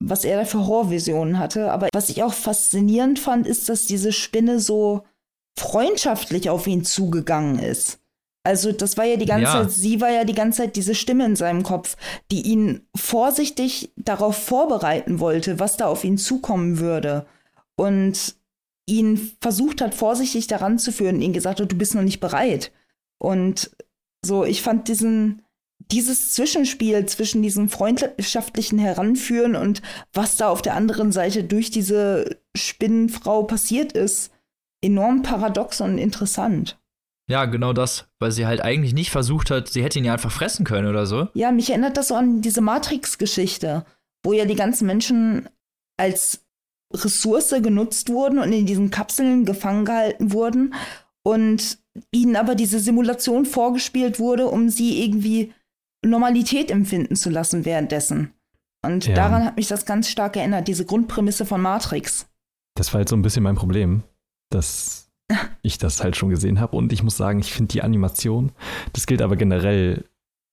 was er da für Horrorvisionen hatte. Aber was ich auch faszinierend fand, ist, dass diese Spinne so freundschaftlich auf ihn zugegangen ist. Also das war ja die ganze Ja. Zeit, sie war ja die ganze Zeit diese Stimme in seinem Kopf, die ihn vorsichtig darauf vorbereiten wollte, was da auf ihn zukommen würde. Und ihn versucht hat, vorsichtig daran zu führen, ihn gesagt hat, du bist noch nicht bereit. Und so, ich fand diesen, dieses Zwischenspiel zwischen diesem freundschaftlichen Heranführen und was da auf der anderen Seite durch diese Spinnenfrau passiert ist, enorm paradox und interessant. Ja, genau das, weil sie halt eigentlich nicht versucht hat, sie hätte ihn ja einfach fressen können oder so. Ja, mich erinnert das so an diese Matrix-Geschichte, wo ja die ganzen Menschen als Ressource genutzt wurden und in diesen Kapseln gefangen gehalten wurden und ihnen aber diese Simulation vorgespielt wurde, um sie irgendwie Normalität empfinden zu lassen währenddessen. Und Ja. daran hat mich das ganz stark erinnert, diese Grundprämisse von Matrix. Das war halt so ein bisschen mein Problem, dass ich das halt schon gesehen habe. Und ich muss sagen, ich finde die Animation, das gilt aber generell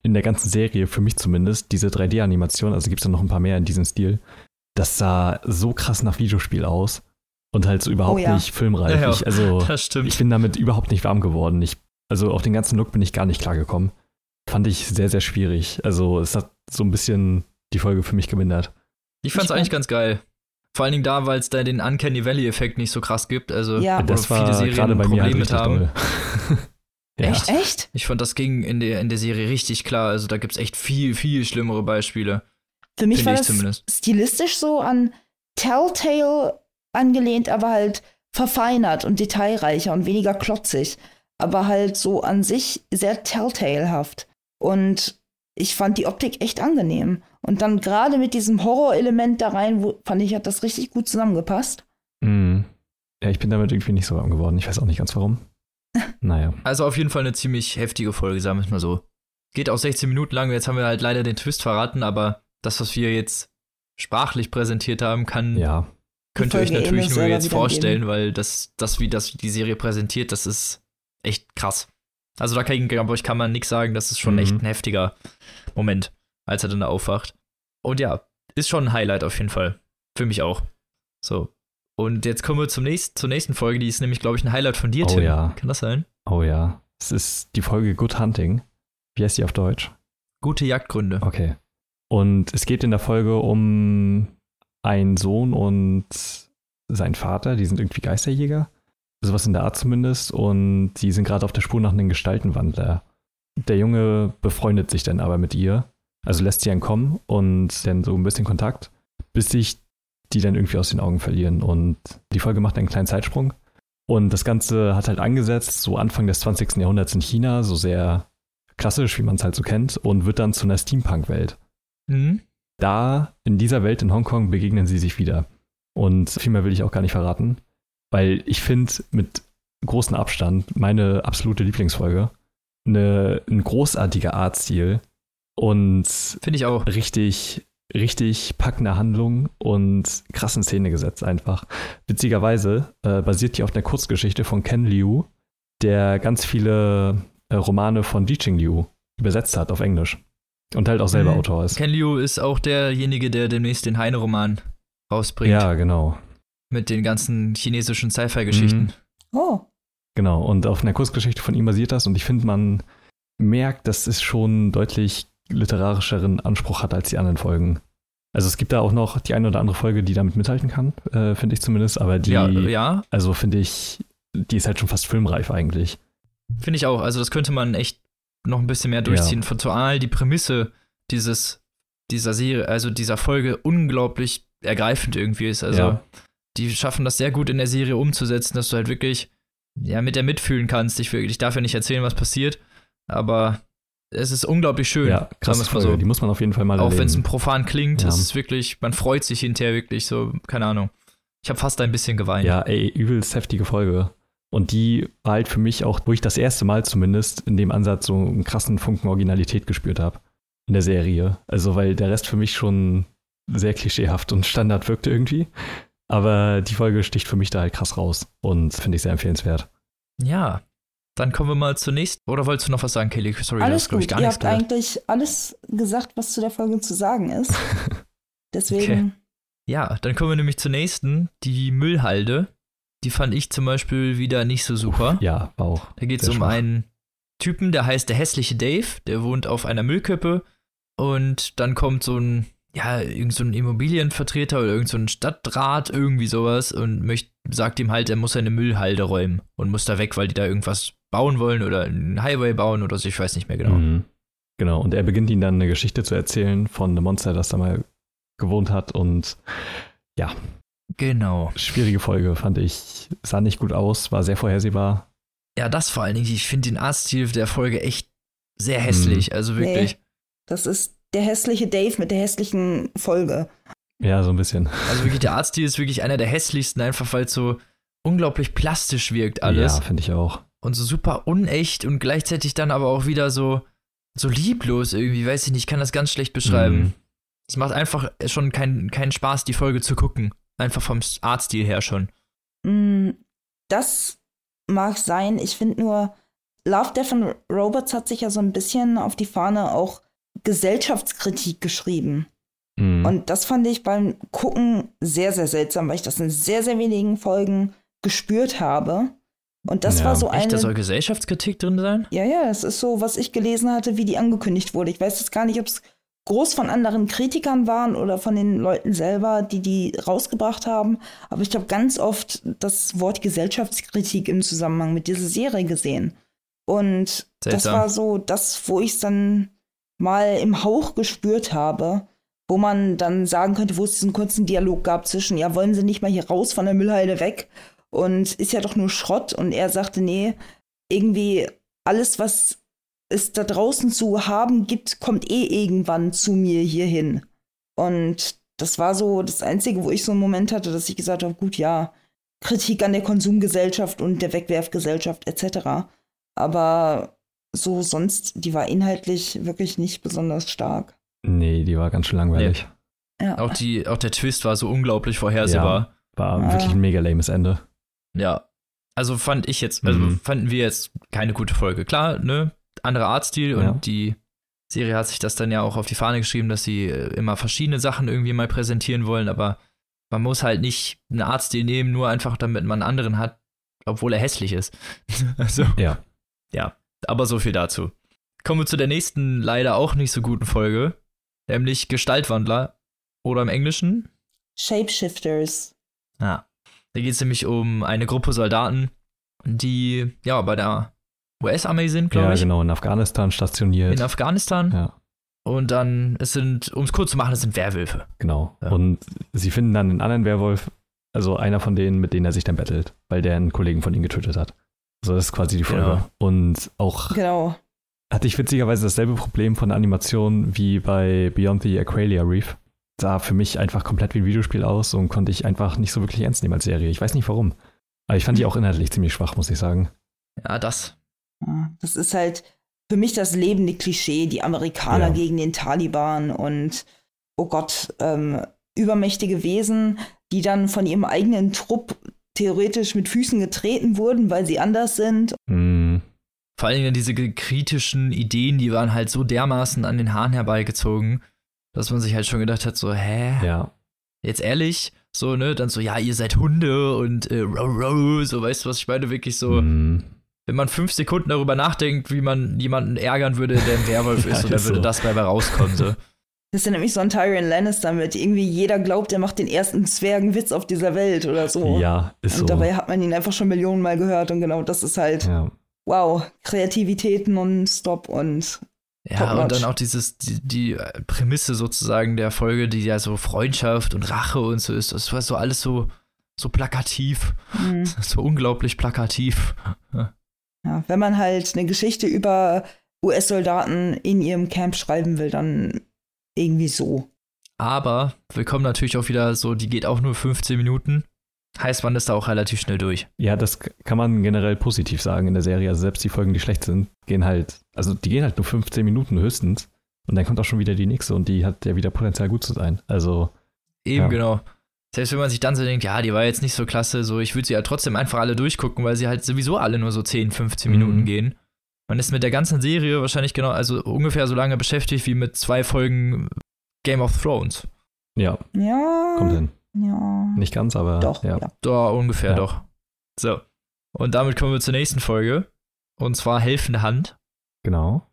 in der ganzen Serie, für mich zumindest, diese 3D-Animation, also gibt es da noch ein paar mehr in diesem Stil, das sah so krass nach Videospiel aus und halt so überhaupt Oh ja. nicht filmreif. Ja, ja. Ich, also, Das stimmt. ich bin damit überhaupt nicht warm geworden. Ich, also auf den ganzen Look bin ich gar nicht klargekommen. Fand ich sehr, sehr schwierig. Also es hat so ein bisschen die Folge für mich gemindert. Ich fand's Ich eigentlich fand- ganz geil. Vor allen Dingen da, weil es da den Uncanny Valley-Effekt nicht so krass gibt. Also, Ja. Das viele war Serien gerade bei ein mir halt mit haben. ja. Echt? Echt? Ich fand, das ging in der, in der Serie richtig klar. Also, da gibt's echt viel, viel schlimmere Beispiele. Für mich war das zumindest. stilistisch so an Telltale angelehnt, aber halt verfeinert und detailreicher und weniger klotzig. Aber halt so an sich sehr Telltale-haft. Und ich fand die Optik echt angenehm. Und dann gerade mit diesem Horrorelement da rein, wo, fand ich, hat das richtig gut zusammengepasst. Mhm. Ja, ich bin damit irgendwie nicht so warm geworden. Ich weiß auch nicht ganz warum. Naja. Also, auf jeden Fall eine ziemlich heftige Folge, sagen wir es mal so. Geht auch 16 Minuten lang. Jetzt haben wir halt leider den Twist verraten, aber das, was wir jetzt sprachlich präsentiert haben, kann, Ja. Könnt ihr euch natürlich nur jetzt vorstellen, weil das, das, wie das die Serie präsentiert, das ist echt krass. Also da kann, glaube ich, kann man nichts sagen, das ist schon Mhm. echt ein heftiger Moment, als er dann da aufwacht. Und ja, ist schon ein Highlight auf jeden Fall. Für mich auch. So. Und jetzt kommen wir zum nächsten, zur nächsten Folge, die ist nämlich, glaube ich, ein Highlight von dir, Oh Tim. ja. Kann das sein? Oh ja. Es ist die Folge Good Hunting. Wie heißt die auf Deutsch? Gute Jagdgründe. Okay. Und es geht in der Folge um einen Sohn und seinen Vater. Die sind irgendwie Geisterjäger. Sowas in der Art zumindest. Und die sind gerade auf der Spur nach einem Gestaltenwandler. Der Junge befreundet sich dann aber mit ihr. Also lässt sie entkommen und dann so ein bisschen Kontakt, bis sich die dann irgendwie aus den Augen verlieren. Und die Folge macht einen kleinen Zeitsprung. Und das Ganze hat halt angesetzt, so Anfang des 20. Jahrhunderts in China, so sehr klassisch, wie man es halt so kennt, und wird dann zu einer Steampunk-Welt. Mhm. Da, in dieser Welt in Hongkong, begegnen sie sich wieder. Und viel mehr will ich auch gar nicht verraten, weil ich finde, mit großem Abstand meine absolute Lieblingsfolge. Eine, ein großartiger Artstil und Finde ich auch. richtig, richtig packende Handlung und krassen Szene gesetzt einfach. Witzigerweise äh, basiert die auf einer Kurzgeschichte von Ken Liu, der ganz viele äh, Romane von Ji-Ching Liu übersetzt hat auf Englisch. Und halt auch selber Mhm. Autor ist. Ken Liu ist auch derjenige, der demnächst den Heine-Roman rausbringt. Ja, genau. Mit den ganzen chinesischen Sci-Fi-Geschichten. Mhm. Oh, Genau. Und auf einer Kurzgeschichte von ihm basiert das. Und ich finde, man merkt, dass es schon deutlich literarischeren Anspruch hat als die anderen Folgen. Also es gibt da auch noch die eine oder andere Folge, die damit mithalten kann, äh, finde ich zumindest. Aber die, Ja, ja, also finde ich, die ist halt schon fast filmreif eigentlich. finde ich auch. Also das könnte man echt noch ein bisschen mehr durchziehen. Von zumal die Prämisse dieses, dieser Serie, also dieser Folge unglaublich ergreifend irgendwie ist. Also Ja. die schaffen das sehr gut in der Serie umzusetzen, dass du halt wirklich ja, mit der mitfühlen kannst. Ich, ich darf ja nicht erzählen, was passiert, aber es ist unglaublich schön. Ja, krass. so. Die muss man auf jeden Fall mal Auch wenn es erleben. profan klingt, Ja. es ist wirklich, man freut sich hinterher wirklich so, keine Ahnung. Ich habe fast ein bisschen geweint. Ja, ey, übelst heftige Folge. Und die war halt für mich auch, wo ich das erste Mal zumindest in dem Ansatz so einen krassen Funken Originalität gespürt habe in der Serie. Also, weil der Rest für mich schon sehr klischeehaft und Standard wirkte irgendwie. Aber die Folge sticht für mich da halt krass raus und finde ich sehr empfehlenswert. Ja. Dann kommen wir mal zur nächsten. Oder wolltest du noch was sagen, Kelly? Sorry, du alles hast, glaub ich, gut. gar Ihr nichts habt gesagt. eigentlich alles gesagt, was zu der Folge zu sagen ist. Deswegen, Ja, dann kommen wir nämlich zur nächsten, die Müllhalde. Die fand ich zum Beispiel wieder nicht so super. Ja, war auch. Da geht es um schwach. einen Typen, der heißt der hässliche Dave, der wohnt auf einer Müllkippe und dann kommt so ein, ja, irgend so ein Immobilienvertreter oder irgend so ein Stadtrat, irgendwie sowas und möcht, sagt ihm halt, er muss seine Müllhalde räumen und muss da weg, weil die da irgendwas bauen wollen oder einen Highway bauen oder so, ich weiß nicht mehr genau. Mhm. Genau. Und er beginnt ihnen dann eine Geschichte zu erzählen von einem Monster, das da mal gewohnt hat. Und Genau. schwierige Folge, fand ich. Sah nicht gut aus, war sehr vorhersehbar. Ja, das vor allen Dingen, ich finde den Artstil der Folge echt sehr hässlich, also wirklich. das ist der hässliche Dave mit der hässlichen Folge. Ja, so ein bisschen. Also wirklich, der Artstil ist wirklich einer der hässlichsten, einfach weil es so unglaublich plastisch wirkt alles. Ja, finde ich auch. und so super unecht und gleichzeitig dann aber auch wieder so, so lieblos irgendwie, weiß ich nicht, ich kann das ganz schlecht beschreiben. Mhm. Es macht einfach schon keinen keinen Spaß, die Folge zu gucken. Einfach vom Artstil her schon? Mm, das mag sein. Ich finde nur, Love, Death and Robots hat sich ja so ein bisschen auf die Fahne auch Gesellschaftskritik geschrieben. Mhm. Und das fand ich beim Gucken sehr, sehr seltsam, weil ich das in sehr, sehr wenigen Folgen gespürt habe. Und das ja, war so eine. Echt, da soll Gesellschaftskritik drin sein? Ja, ja, das ist so, was ich gelesen hatte, wie die angekündigt wurde. Ich weiß jetzt gar nicht, ob es groß von anderen Kritikern waren oder von den Leuten selber, die die rausgebracht haben. Aber ich habe ganz oft das Wort Gesellschaftskritik im Zusammenhang mit dieser Serie gesehen. Und Seltsam. das war so das, wo ich es dann mal im Hauch gespürt habe, wo man dann sagen könnte, wo es diesen kurzen Dialog gab zwischen, ja, wollen Sie nicht mal hier raus von der Müllhalde weg? Und ist ja doch nur Schrott. Und er sagte, nee, irgendwie alles, was es da draußen zu haben gibt, kommt eh irgendwann zu mir hierhin. Und das war so das Einzige, wo ich so einen Moment hatte, dass ich gesagt habe, gut, ja, Kritik an der Konsumgesellschaft und der Wegwerfgesellschaft etc. Aber so sonst, die war inhaltlich wirklich nicht besonders stark. Nee, die war ganz schön langweilig. Nee. Ja. Auch, die, auch der Twist war so unglaublich vorhersehbar. Ja, war ja. wirklich ein mega lames Ende. Ja. Also fand ich jetzt, also mhm. fanden wir jetzt keine gute Folge. Klar, ne? Anderer Artstil und die Serie hat sich das dann ja auch auf die Fahne geschrieben, dass sie äh, immer verschiedene Sachen irgendwie mal präsentieren wollen, aber man muss halt nicht einen Arztstil nehmen, nur einfach damit man einen anderen hat, obwohl er hässlich ist. also, ja. Ja, aber so viel dazu. Kommen wir zu der nächsten leider auch nicht so guten Folge, nämlich Gestaltwandler oder im Englischen Shapeshifters. Ja, da geht es nämlich um eine Gruppe Soldaten, die ja bei der US-Armee sind, glaube ja, ich. Ja, genau, in Afghanistan stationiert. In Afghanistan. Ja. Und dann, es sind, um es kurz zu machen, es sind Werwölfe. Genau. Ja. Und sie finden dann einen anderen Werwolf, also einer von denen, mit denen er sich dann bettelt, weil der einen Kollegen von ihnen getötet hat. So, das ist quasi die Folge. Genau. Und auch genau. hatte ich witzigerweise dasselbe Problem von der Animation wie bei Beyond the Aqualia Reef. Sah für mich einfach komplett wie ein Videospiel aus und konnte ich einfach nicht so wirklich ernst nehmen als Serie. Ich weiß nicht warum. Aber ich fand die auch inhaltlich ziemlich schwach, muss ich sagen. Ja, das. Das ist halt für mich das lebende Klischee, die Amerikaner ja. gegen den Taliban und, oh Gott, ähm, übermächtige Wesen, die dann von ihrem eigenen Trupp theoretisch mit Füßen getreten wurden, weil sie anders sind. Mhm. Vor allen Dingen diese kritischen Ideen, die waren halt so dermaßen an den Haaren herbeigezogen, dass man sich halt schon gedacht hat, so, hä? Ja. Jetzt ehrlich? So, ne? Dann so, ja, ihr seid Hunde und äh, row, row, so, weißt du, was ich meine? Wirklich so. Mhm. Wenn man fünf Sekunden darüber nachdenkt, wie man jemanden ärgern würde, der ein Werwolf ist, ja, und dann würde so. das dabei rauskommen. So. Das ist ja nämlich so ein Tyrion Lannister mit irgendwie jeder glaubt, er macht den ersten Zwergenwitz auf dieser Welt oder so. Ja, ist und so. Und dabei hat man ihn einfach schon Millionen Mal gehört und genau das ist halt, ja. wow, Kreativität non-stop und ja, und dann auch dieses, die, die, Prämisse sozusagen der Folge, die ja so Freundschaft und Rache und so ist, das war so alles so, so plakativ. Mhm. So unglaublich plakativ. Ja, wenn man halt eine Geschichte über US-Soldaten in ihrem Camp schreiben will, dann irgendwie so. Aber wir kommen natürlich auch wieder so, die geht auch nur 15 Minuten. Heißt, man ist da auch relativ schnell durch. Ja, das kann man generell positiv sagen in der Serie. Also selbst die Folgen, die schlecht sind, gehen halt, also die gehen halt nur 15 Minuten höchstens. Und dann kommt auch schon wieder die nächste und die hat ja wieder Potenzial gut zu sein. Also. Eben, ja. genau. Selbst wenn man sich dann so denkt, ja, die war jetzt nicht so klasse, so ich würde sie ja trotzdem einfach alle durchgucken, weil sie halt sowieso alle nur so 10, 15 mhm. Minuten gehen. Man ist mit der ganzen Serie wahrscheinlich genau, also ungefähr so lange beschäftigt wie mit zwei Folgen Game of Thrones. Ja. Ja. Kommt hin. Ja. Nicht ganz, aber doch. Ja. ja. Doch, ungefähr ja. doch. So. Und damit kommen wir zur nächsten Folge. Und zwar Helfende Hand. Genau.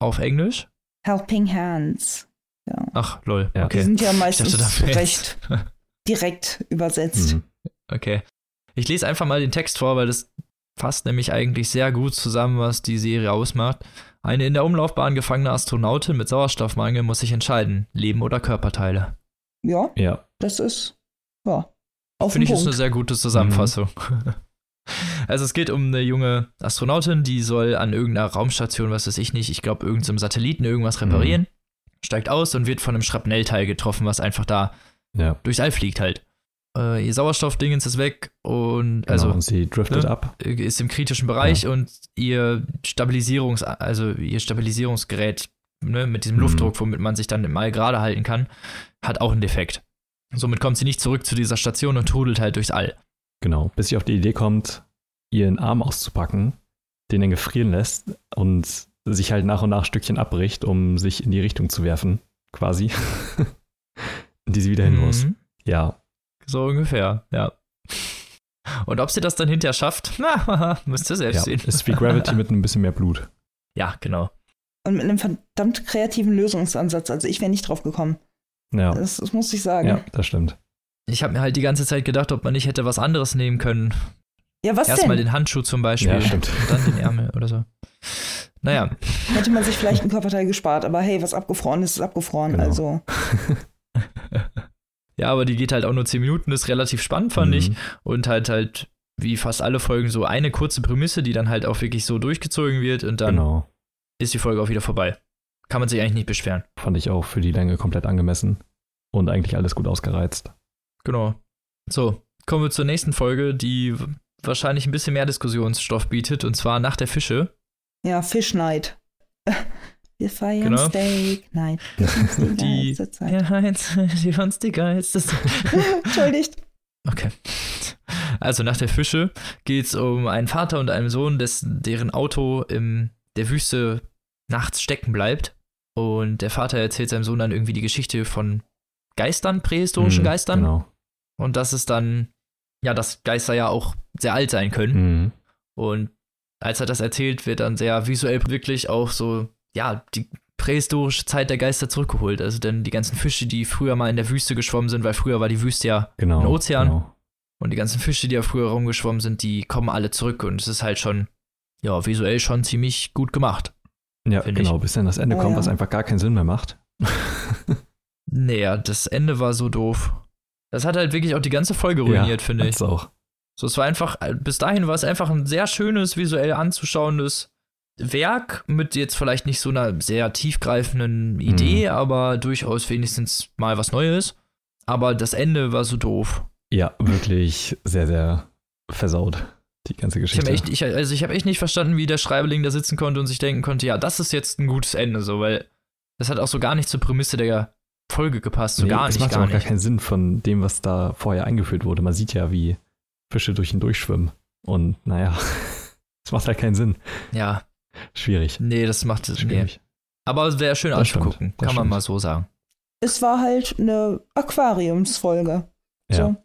Auf Englisch. Helping Hands. Ja. Ach, lol. Ja. Okay. Die sind ja meistens dachte, recht direkt übersetzt. Mhm. Okay. Ich lese einfach mal den Text vor, weil das fasst nämlich eigentlich sehr gut zusammen, was die Serie ausmacht. Eine in der Umlaufbahn gefangene Astronautin mit Sauerstoffmangel muss sich entscheiden, Leben oder Körperteile. Ja. Ja. Das ist, ja. Finde ich, Punkt. ist eine sehr gute Zusammenfassung. Mhm. Also es geht um eine junge Astronautin, die soll an irgendeiner Raumstation, was weiß ich nicht, ich glaube irgendeinem Satelliten irgendwas reparieren, mhm. steigt aus und wird von einem Schrapnellteil getroffen, was einfach da ja. durchs All fliegt halt äh, ihr Sauerstoffdingens ist weg und genau, also und sie driftet ne, ab. Ist im kritischen Bereich ja. und ihr Stabilisierungs, also ihr Stabilisierungsgerät ne, mit diesem mhm. Luftdruck, womit man sich dann im All gerade halten kann, hat auch einen Defekt. Somit kommt sie nicht zurück zu dieser Station und trudelt halt durchs All. Genau, bis sie auf die Idee kommt, ihren Arm auszupacken, den dann gefrieren lässt und sich halt nach und nach Stückchen abbricht, um sich in die Richtung zu werfen, quasi. die sie wieder hin muss. Mhm. Ja, So ungefähr, ja. Und ob sie das dann hinterher schafft, na, müsst ihr selbst ja. sehen. ist wie Gravity mit ein bisschen mehr Blut. Ja, genau. Und mit einem verdammt kreativen Lösungsansatz. Also ich wäre nicht drauf gekommen. Ja, Das, das muss ich sagen. ja, das stimmt. Ich habe mir halt die ganze Zeit gedacht, ob man nicht hätte was anderes nehmen können. Ja, was Erstmal denn? den Handschuh zum Beispiel. Ja, stimmt. Und dann den Ärmel oder so. Naja, Hätte man sich vielleicht ein Körperteil gespart, aber hey, was abgefroren ist, ist abgefroren. Genau. Also, ja, aber die geht halt auch nur 10 Minuten, ist relativ spannend, fand ich. Mhm. Und halt halt, wie fast alle Folgen, so eine kurze Prämisse, die dann halt auch wirklich so durchgezogen wird und dann Genau. ist die Folge auch wieder vorbei. Kann man sich eigentlich nicht beschweren. Fand ich auch für die Länge komplett angemessen. Und eigentlich alles gut ausgereizt. Genau. So, kommen wir zur nächsten Folge, die wahrscheinlich ein bisschen mehr Diskussionsstoff bietet, und zwar nach der Fische. ja, Fish Night. Wir feiern Genau. Steak Night. Ist die Die- eins, die fand's die geilste. Entschuldigt. Okay. Also nach der Fische geht's um einen Vater und einen Sohn, des, deren Auto in der Wüste nachts stecken bleibt. Und der Vater erzählt seinem Sohn dann irgendwie die Geschichte von Geistern, prähistorischen Mhm, Geistern. Genau. Und das ist dann, ja, dass Geister ja auch sehr alt sein können. Mhm. Und als er das erzählt, wird dann sehr visuell wirklich auch so, ja, die prähistorische Zeit der Geister zurückgeholt. Also dann die ganzen Fische, die früher mal in der Wüste geschwommen sind, weil früher war die Wüste ja Genau. Ein Ozean. Genau. und die ganzen Fische, die ja früher rumgeschwommen sind, die kommen alle zurück und es ist halt schon, ja, visuell schon ziemlich gut gemacht. Ja, genau, ich. bis dann das Ende Oh, kommt, ja. was einfach gar keinen Sinn mehr macht. Naja, das Ende war so doof. Das hat halt wirklich auch die ganze Folge ruiniert, finde ich. auch. So, es war einfach, bis dahin war es einfach ein sehr schönes, visuell anzuschauendes Werk mit jetzt vielleicht nicht so einer sehr tiefgreifenden Idee, aber durchaus wenigstens mal was Neues. Aber das Ende war so doof. Ja, wirklich sehr, sehr versaut, die ganze Ich Geschichte. habe echt, ich, also ich habe echt nicht verstanden, wie der Schreiberling da sitzen konnte und sich denken konnte, ja, das ist jetzt ein gutes Ende, so, weil das hat auch so gar nicht zur Prämisse der Folge gepasst, so Nee, gar es nicht, macht gar auch gar nicht. keinen Sinn von dem, was da vorher eingeführt wurde. Man sieht ja, wie Fische durch ihn durchschwimmen. Und naja, es macht halt keinen Sinn. Ja, Schwierig. nee, das macht es, nee. Schwierig. Aber es wäre schön Das stimmt, anzugucken, das kann man stimmt. mal so sagen. Es war halt eine Aquariumsfolge. Ja. So.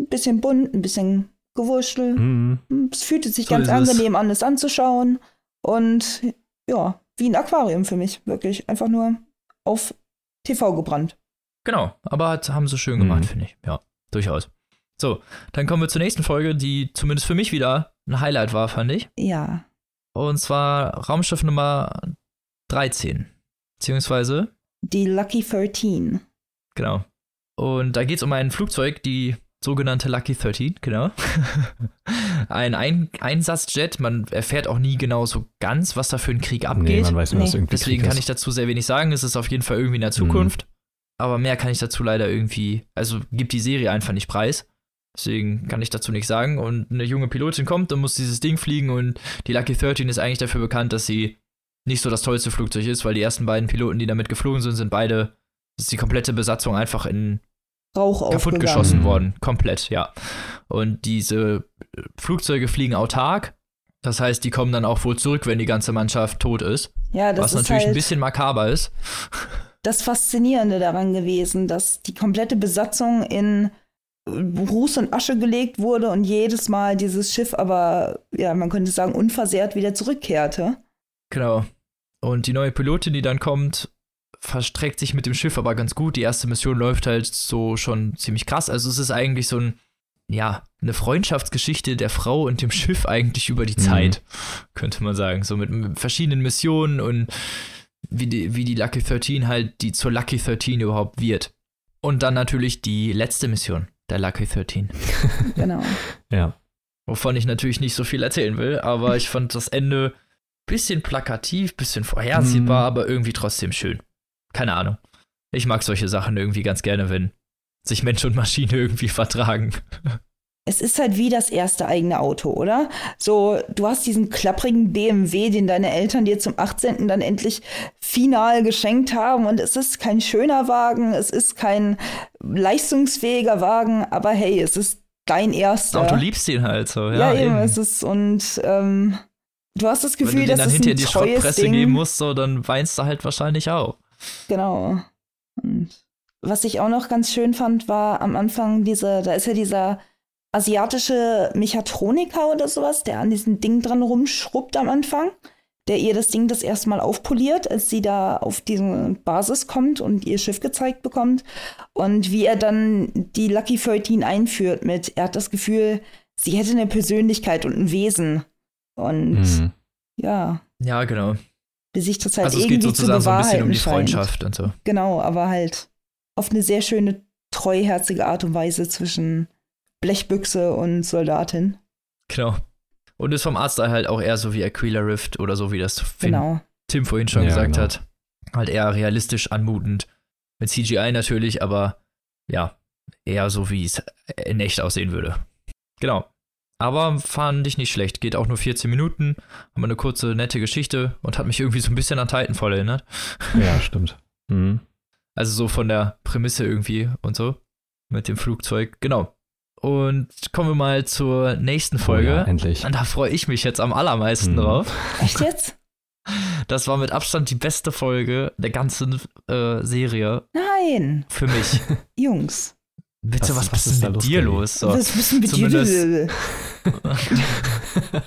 Ein bisschen bunt, ein bisschen gewurschtel. Mhm. Es fühlte sich So ganz ist es. angenehm an, es anzuschauen. Und ja, wie ein Aquarium für mich. Wirklich einfach nur auf TV gebrannt. Genau, aber hat, haben sie schön gemacht, Mhm. finde ich. Ja, durchaus. So, dann kommen wir zur nächsten Folge, die zumindest für mich wieder ein Highlight war, fand ich. Ja. Und zwar Raumschiff Nummer 13. Beziehungsweise Die Lucky 13. Genau. Und da geht es um ein Flugzeug, die sogenannte Lucky 13, genau. ein, ein Einsatzjet. Man erfährt auch nie genau so ganz, was da für ein Krieg Nee, abgeht. man weiß nur, Nee. irgendwie Deswegen Krieg kann ist. ich dazu sehr wenig sagen. Es ist auf jeden Fall irgendwie in der Zukunft. Aber mehr kann ich dazu leider irgendwie, also gibt die Serie einfach nicht preis. Deswegen kann ich dazu nichts sagen. Und eine junge Pilotin kommt und muss dieses Ding fliegen. Und die Lucky 13 ist eigentlich dafür bekannt, dass sie nicht so das tollste Flugzeug ist, weil die ersten beiden Piloten, die damit geflogen sind, sind beide, ist die komplette Besatzung einfach in Rauch kaputt geschossen worden. Komplett, ja. Und diese äh, Flugzeuge fliegen autark. Das heißt, die kommen dann auch wohl zurück, wenn die ganze Mannschaft tot ist. Ja, das was ist natürlich halt ein bisschen makaber ist. das Faszinierende daran gewesen, dass die komplette Besatzung in Ruß und Asche gelegt wurde und jedes Mal dieses Schiff aber, ja, man könnte sagen, unversehrt wieder zurückkehrte. Genau. Und die neue Pilotin, die dann kommt, verstreckt sich mit dem Schiff aber ganz gut. Die erste Mission läuft halt so schon ziemlich krass. Also es ist eigentlich so ein, ja, eine Freundschaftsgeschichte der Frau und dem Schiff eigentlich über die Mhm. Zeit, könnte man sagen. So mit, mit verschiedenen Missionen und wie die, wie die Lucky 13 halt die zur Lucky 13 überhaupt wird. Und dann natürlich die letzte Mission der Lucky 13. Genau. Ja. Wovon ich natürlich nicht so viel erzählen will, aber ich fand das Ende bisschen plakativ, bisschen vorhersehbar, Mm. aber irgendwie trotzdem schön. Keine Ahnung. Ich mag solche Sachen irgendwie ganz gerne, wenn sich Mensch und Maschine irgendwie vertragen. Es ist halt wie das erste eigene Auto, oder? So, du hast diesen klapprigen BMW, den deine Eltern dir zum 18. dann endlich final geschenkt haben. Und es ist kein schöner Wagen, es ist kein leistungsfähiger Wagen, aber hey, es ist dein erster. Auch du liebst ihn halt so, ja. Ja, eben, es ist, und ähm, du hast das Gefühl, dass es ein die Schrottpresse Ding. geben musst, so, dann weinst du halt wahrscheinlich auch. Genau. Und was ich auch noch ganz schön fand, war am Anfang diese, da ist ja dieser asiatische Mechatroniker oder sowas, der an diesem Ding dran rumschrubbt am Anfang, der ihr das Ding das erste Mal aufpoliert, als sie da auf diese Basis kommt und ihr Schiff gezeigt bekommt. Und wie er dann die Lucky 13 einführt mit, er hat das Gefühl, sie hätte eine Persönlichkeit und ein Wesen. Und mhm. ja. Ja, genau. Bis sich das halt also es irgendwie geht sozusagen zu so ein bisschen um die scheint. Freundschaft und so. Genau, aber halt auf eine sehr schöne, treuherzige Art und Weise zwischen Blechbüchse und Soldatin. Genau. Und ist vom Artstyle halt auch eher so wie Aquila Rift oder so, wie das Finn, genau. Tim vorhin schon Ja, gesagt genau. hat. Halt eher realistisch anmutend. Mit CGI natürlich, aber ja, eher so, wie es in echt aussehen würde. Genau. Aber fand ich nicht schlecht. Geht auch nur 14 Minuten, haben eine kurze, nette Geschichte und hat mich irgendwie so ein bisschen an Titanfall erinnert. Ja, stimmt. Mhm. Also so von der Prämisse irgendwie und so. Mit dem Flugzeug. Genau. Und kommen wir mal zur nächsten Folge. Oh ja, endlich. Und da freue ich mich jetzt am allermeisten Mhm. drauf. Echt jetzt? Das war mit Abstand die beste Folge der ganzen äh, Serie Nein, für mich. Jungs. Bitte, Was- was, was was ist ist da denn mit los, dir los? So. Was müssen wir zumindest-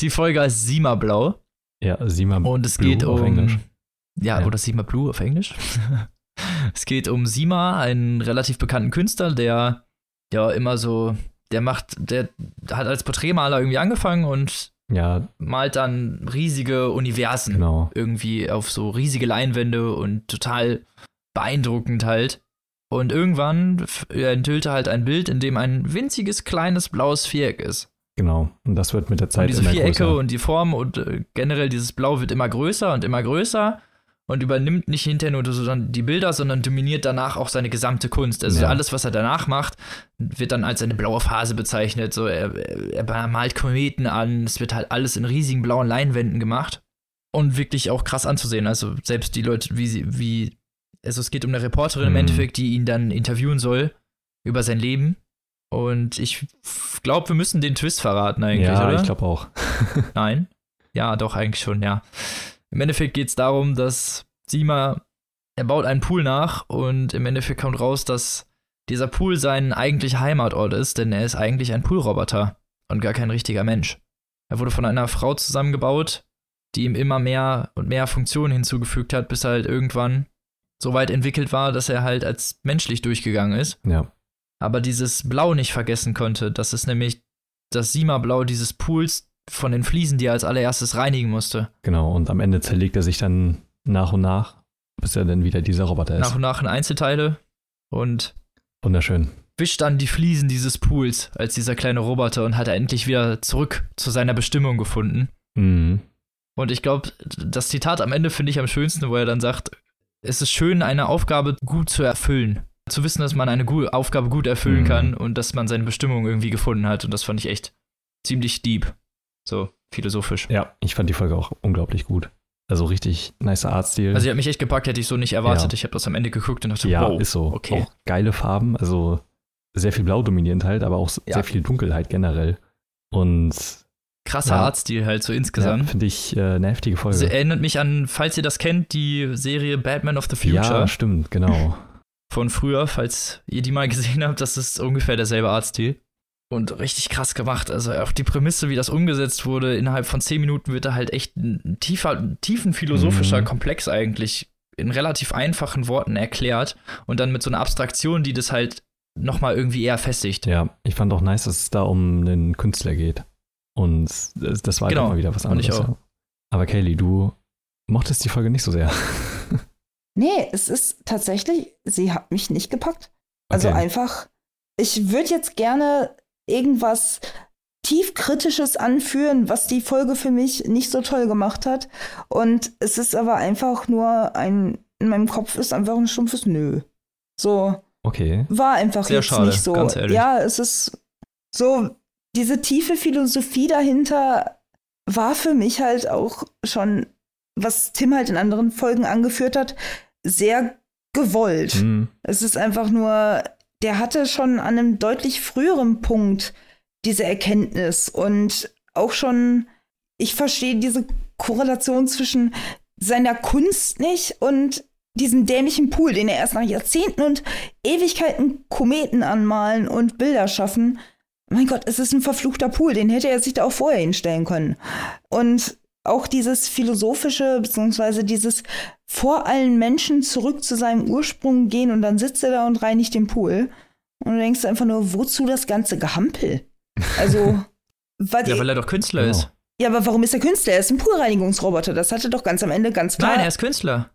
die Folge heißt Sima Blau Ja, Sima und es Blue geht auf um. Englisch. Ja, Ja. oder Sima Blue auf Englisch. es geht um Sima, einen relativ bekannten Künstler, der ja immer so, der macht, der hat als Porträtmaler irgendwie angefangen und Ja, malt dann riesige Universen genau. irgendwie auf so riesige Leinwände und total beeindruckend halt. Und irgendwann enthüllte halt ein Bild, in dem ein winziges kleines blaues Viereck ist. Genau. Und das wird mit der Und Zeit diese immer Vierecke größer. und die Form und äh, generell dieses Blau wird immer größer und immer größer und übernimmt nicht hinterher nur so dann die Bilder, sondern dominiert danach auch seine gesamte Kunst. Also Ja. alles, was er danach macht, wird dann als eine blaue Phase bezeichnet. So, er, er malt Kometen an, es wird halt alles in riesigen blauen Leinwänden gemacht und wirklich auch krass anzusehen. Also selbst die Leute, wie sie, wie, also es geht um eine Reporterin im Mhm. Endeffekt, die ihn dann interviewen soll über sein Leben. Und ich glaube, wir müssen den Twist verraten eigentlich, ja, oder? ich glaube auch. Nein. Ja, doch, eigentlich schon, ja. Im Endeffekt geht es darum, dass Sima, er baut einen Pool nach und im Endeffekt kommt raus, dass dieser Pool sein eigentlicher Heimatort ist, denn er ist eigentlich ein Poolroboter und gar kein richtiger Mensch. Er wurde von einer Frau zusammengebaut, die ihm immer mehr und mehr Funktionen hinzugefügt hat, bis er halt irgendwann so weit entwickelt war, dass er halt als menschlich durchgegangen ist Ja. aber dieses Blau nicht vergessen konnte. Das ist nämlich das Sima-Blau dieses Pools von den Fliesen, die er als allererstes reinigen musste. Genau. Und am Ende zerlegt er sich dann nach und nach, bis er dann wieder dieser Roboter Nach ist. und nach in Einzelteile und Wunderschön. wischt dann die Fliesen dieses Pools als dieser kleine Roboter und hat er endlich wieder zurück zu seiner Bestimmung gefunden. Mhm. Und ich glaube, das Zitat am Ende finde ich am schönsten, wo er dann sagt, es ist schön, eine Aufgabe gut zu erfüllen. Zu wissen, dass man eine Aufgabe gut erfüllen Mhm. kann und dass man seine Bestimmung irgendwie gefunden hat. Und das fand ich echt ziemlich deep. So philosophisch. Ja, ich fand die Folge auch unglaublich gut. Also richtig nice Artstil. Also, die hat mich echt gepackt, hätte ich so nicht erwartet. Ja. Ich habe das am Ende geguckt und dachte, ja, wow. ist so. okay. Auch geile Farben, also sehr viel Blau dominierend halt, aber auch Ja. sehr viel Dunkelheit generell. Und Krasser Ja. Artstil halt so ja, insgesamt. finde ich äh, eine heftige Folge. Sie erinnert mich an, falls ihr das kennt, die Serie Batman of the Future ja, stimmt, genau. von früher, falls ihr die mal gesehen habt, das ist ungefähr derselbe Artstil. Und richtig krass gemacht. Also auch die Prämisse, wie das umgesetzt wurde, innerhalb von zehn Minuten wird da halt echt ein tiefer, ein tiefenphilosophischer Mhm. Komplex eigentlich in relativ einfachen Worten erklärt und dann mit so einer Abstraktion, die das halt nochmal irgendwie eher festigt. Ja, ich fand auch nice, dass es da um einen Künstler geht. Und das, das war halt Genau, immer wieder was anderes. auch. Ja. Aber Kaylee, du mochtest die Folge nicht so sehr. Nee, es ist tatsächlich, sie hat mich nicht gepackt. Also Okay. einfach, ich würde jetzt gerne irgendwas tiefkritisches anführen, was die Folge für mich nicht so toll gemacht hat. Und es ist aber einfach nur ein, in meinem Kopf ist einfach ein stumpfes Nö. So, Okay. war einfach Sehr jetzt schade, nicht so. ganz ehrlich. Ja, es ist so diese tiefe Philosophie dahinter war für mich halt auch schon, was Tim halt in anderen Folgen angeführt hat, sehr gewollt. Mhm. Es ist einfach nur, der hatte schon an einem deutlich früheren Punkt diese Erkenntnis und auch schon, ich verstehe diese Korrelation zwischen seiner Kunst nicht und diesem dämlichen Pool, den er erst nach Jahrzehnten und Ewigkeiten Kometen anmalen und Bilder schaffen. Mein Gott, es ist ein verfluchter Pool, den hätte er sich da auch vorher hinstellen können. Und auch dieses philosophische, beziehungsweise dieses vor allen Menschen zurück zu seinem Ursprung gehen und dann sitzt er da und reinigt den Pool. Und du denkst einfach nur, wozu das ganze Gehampel? Also, weil, Ja, weil er doch Künstler Genau. ist. ja, aber warum ist er Künstler? Er ist ein Poolreinigungsroboter. Das hatte doch ganz am Ende ganz klar. Nein, er ist Künstler.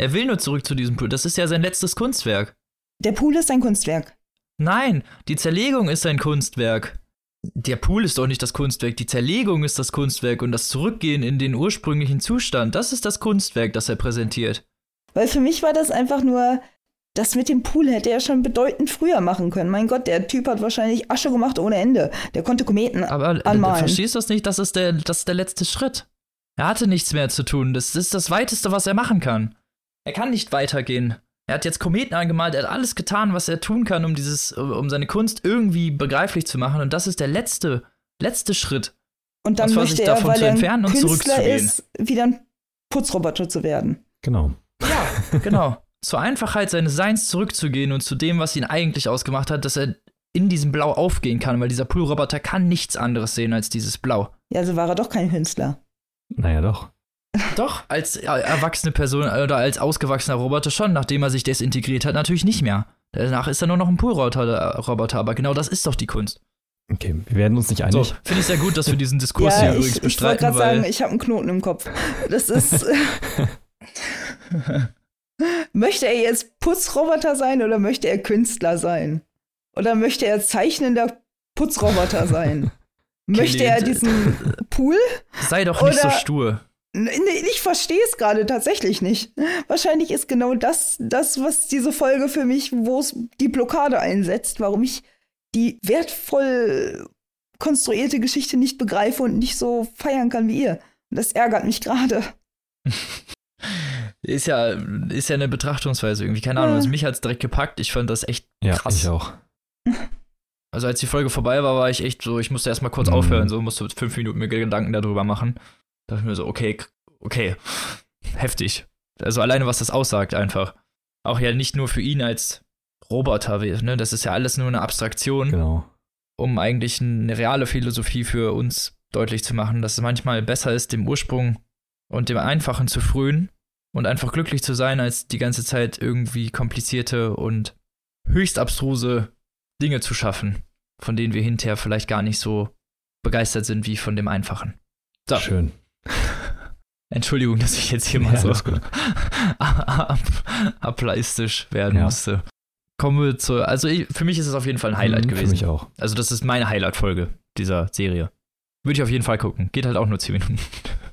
Er will nur zurück zu diesem Pool. Das ist ja sein letztes Kunstwerk. Der Pool ist ein Kunstwerk. Nein, die Zerlegung ist sein Kunstwerk. Der Pool ist doch nicht das Kunstwerk, die Zerlegung ist das Kunstwerk und das Zurückgehen in den ursprünglichen Zustand, das ist das Kunstwerk, das er präsentiert. Weil für mich war das einfach nur, das mit dem Pool hätte er schon bedeutend früher machen können. Mein Gott, der Typ hat wahrscheinlich Asche gemacht ohne Ende. Der konnte Kometen Aber äh, anmalen. verstehst du das nicht? Das ist, der, das ist der letzte Schritt. Er hatte nichts mehr zu tun. Das ist das Weiteste, was er machen kann. Er kann nicht weitergehen. Er hat jetzt Kometen angemalt, er hat alles getan, was er tun kann, um dieses, um seine Kunst irgendwie begreiflich zu machen. Und das ist der letzte, letzte Schritt. Und dann möchte sich er, davon weil zu er ein entfernen und Künstler zurückzugehen? ist, wieder ein Putzroboter zu werden. Genau. Ja, genau. Zur Einfachheit seines Seins zurückzugehen und zu dem, was ihn eigentlich ausgemacht hat, dass er in diesem Blau aufgehen kann, weil dieser Poolroboter kann nichts anderes sehen als dieses Blau. Ja, also war er doch kein Künstler. Naja, doch. Doch, als äh, erwachsene Person oder als ausgewachsener Roboter schon, nachdem er sich desintegriert hat, natürlich nicht mehr. Danach ist er nur noch ein Poolroboter, Roboter, aber genau das ist doch die Kunst. Okay, wir werden uns nicht So, einig. finde ich sehr gut, dass wir diesen Diskurs ja, hier ich, übrigens ich wollte bestreiten, gerade weil sagen, ich habe einen Knoten im Kopf. Das ist. möchte er jetzt Putzroboter sein oder möchte er Künstler sein? Oder möchte er zeichnender Putzroboter sein? möchte er diesen Pool? sei doch nicht so Oder- stur. Nee, ich verstehe es gerade tatsächlich nicht. Wahrscheinlich ist genau das, das, was diese Folge für mich, wo es die Blockade einsetzt, warum ich die wertvoll konstruierte Geschichte nicht begreife und nicht so feiern kann wie ihr. Und das ärgert mich gerade. Ist ja, ist ja eine Betrachtungsweise irgendwie. Keine Ahnung, Ja. also mich hat's direkt gepackt. Ich fand das echt Ja, krass. ich auch. Also als die Folge vorbei war, war ich echt so, ich musste erstmal kurz Mhm. aufhören, so musste fünf Minuten mir Gedanken darüber machen. Da dachte ich mir so, okay, okay, heftig. Also alleine, was das aussagt einfach. Auch ja nicht nur für ihn als Roboter, ne? Das ist ja alles nur eine Abstraktion, Genau. um eigentlich eine reale Philosophie für uns deutlich zu machen, dass es manchmal besser ist, dem Ursprung und dem Einfachen zu frönen und einfach glücklich zu sein, als die ganze Zeit irgendwie komplizierte und höchst abstruse Dinge zu schaffen, von denen wir hinterher vielleicht gar nicht so begeistert sind wie von dem Einfachen. So, Schön. Entschuldigung, dass ich jetzt hier Ja, mal so alles gut. ab ableistisch werden Ja. musste. Kommen wir zu, also ich, für mich ist es auf jeden Fall ein Highlight Mhm, gewesen. Für mich auch. Also das ist meine Highlight-Folge dieser Serie. Würde ich auf jeden Fall gucken. Geht halt auch nur 10 Minuten.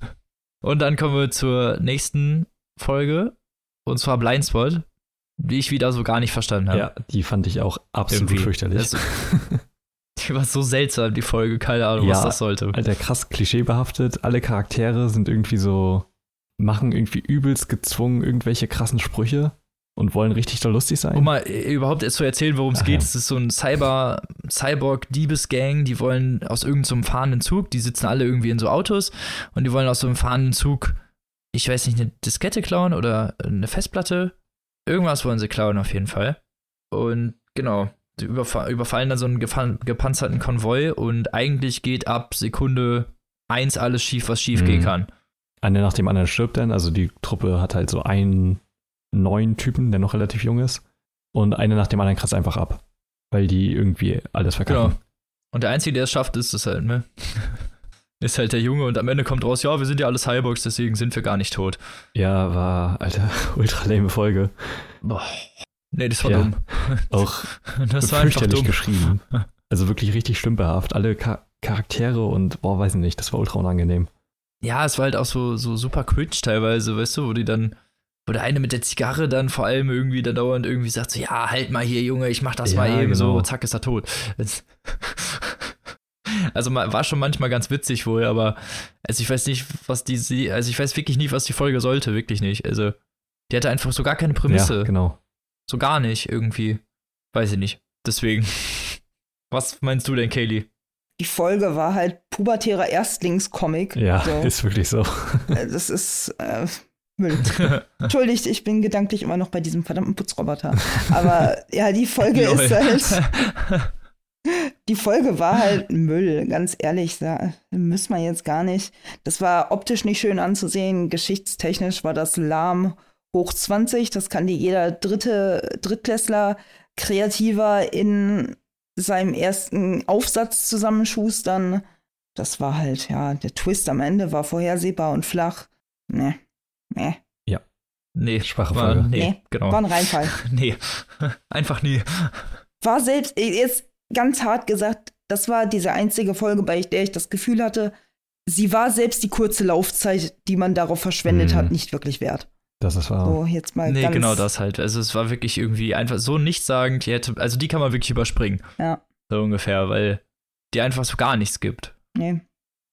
Und dann kommen wir zur nächsten Folge. Und zwar Blindspot, die ich wieder so gar nicht verstanden habe. Ja, die fand ich auch absolut Irgendwie. fürchterlich. Das- Die war so seltsam, die Folge. Keine Ahnung, was Ja, das sollte. Alter, krass klischeebehaftet. Alle Charaktere sind irgendwie so, machen irgendwie übelst gezwungen irgendwelche krassen Sprüche und wollen richtig da lustig sein. Um mal äh, überhaupt erst zu erzählen, worum es geht, es ist so ein Cyber, Cyborg-Diebesgang, die wollen aus irgendeinem fahrenden Zug, die sitzen alle irgendwie in so Autos und die wollen aus so einem fahrenden Zug, ich weiß nicht, eine Diskette klauen oder eine Festplatte. Irgendwas wollen sie klauen auf jeden Fall. Und genau, die überfa überfallen dann so einen gepanzerten Konvoi und eigentlich geht ab Sekunde eins alles schief, was schief gehen Mhm. kann. Einer nach dem anderen stirbt dann. Also die Truppe hat halt so einen neuen Typen, der noch relativ jung ist. Und einer nach dem anderen kratzt einfach ab. Weil die irgendwie alles verkacken. Genau. Und der Einzige, der es schafft, ist es halt, ne? ist halt der Junge und am Ende kommt raus, ja, wir sind ja alle Cyborgs, deswegen sind wir gar nicht tot. Ja, war, Alter, ultra lame Folge. Boah. Nee, das war Ja. dumm. Auch Das war einfach dumm. geschrieben. Also wirklich richtig stümperhaft. Alle Cha Charaktere und, boah, weiß ich nicht, das war ultra unangenehm. Ja, es war halt auch so, so super cringe teilweise, weißt du, wo die dann, wo der eine mit der Zigarre dann vor allem irgendwie da dauernd irgendwie sagt so, ja, halt mal hier, Junge, ich mach das Ja, mal eben genau. so, zack, ist er tot. Das, Also war schon manchmal ganz witzig wohl, aber also ich weiß nicht, was die, also ich weiß wirklich nicht, was die Folge sollte, wirklich nicht. Also die hatte einfach so gar keine Prämisse. Ja, genau. So gar nicht irgendwie. Weiß ich nicht. Deswegen. Was meinst du denn, Kaylee? Die Folge war halt pubertärer Erstlingscomic. Ja, so. ist wirklich so. Äh, das ist äh, Müll. Entschuldigt, ich bin gedanklich immer noch bei diesem verdammten Putzroboter. Aber ja, die Folge ist halt. Die Folge war halt Müll, ganz ehrlich, da müssen wir jetzt gar nicht. Das war optisch nicht schön anzusehen, geschichtstechnisch war das lahm hoch 20, das kann dir jeder dritte Drittklässler kreativer in seinem ersten Aufsatz zusammenschustern. Das war halt, ja, der Twist am Ende war vorhersehbar und flach. Nee. Nee. Ja. Nee, schwache Folge. Nee, nee, genau. War ein Reinfall. nee, einfach nie. War selbst, jetzt ganz hart gesagt, das war diese einzige Folge, bei der ich das Gefühl hatte, sie war selbst die kurze Laufzeit, die man darauf verschwendet mhm. hat, nicht wirklich wert. Das ist wahr. So, jetzt mal nee, genau das halt. Also es war wirklich irgendwie einfach so nichtssagend. Die hätte, also die kann man wirklich überspringen. Ja. So ungefähr, weil die einfach so gar nichts gibt. Nee.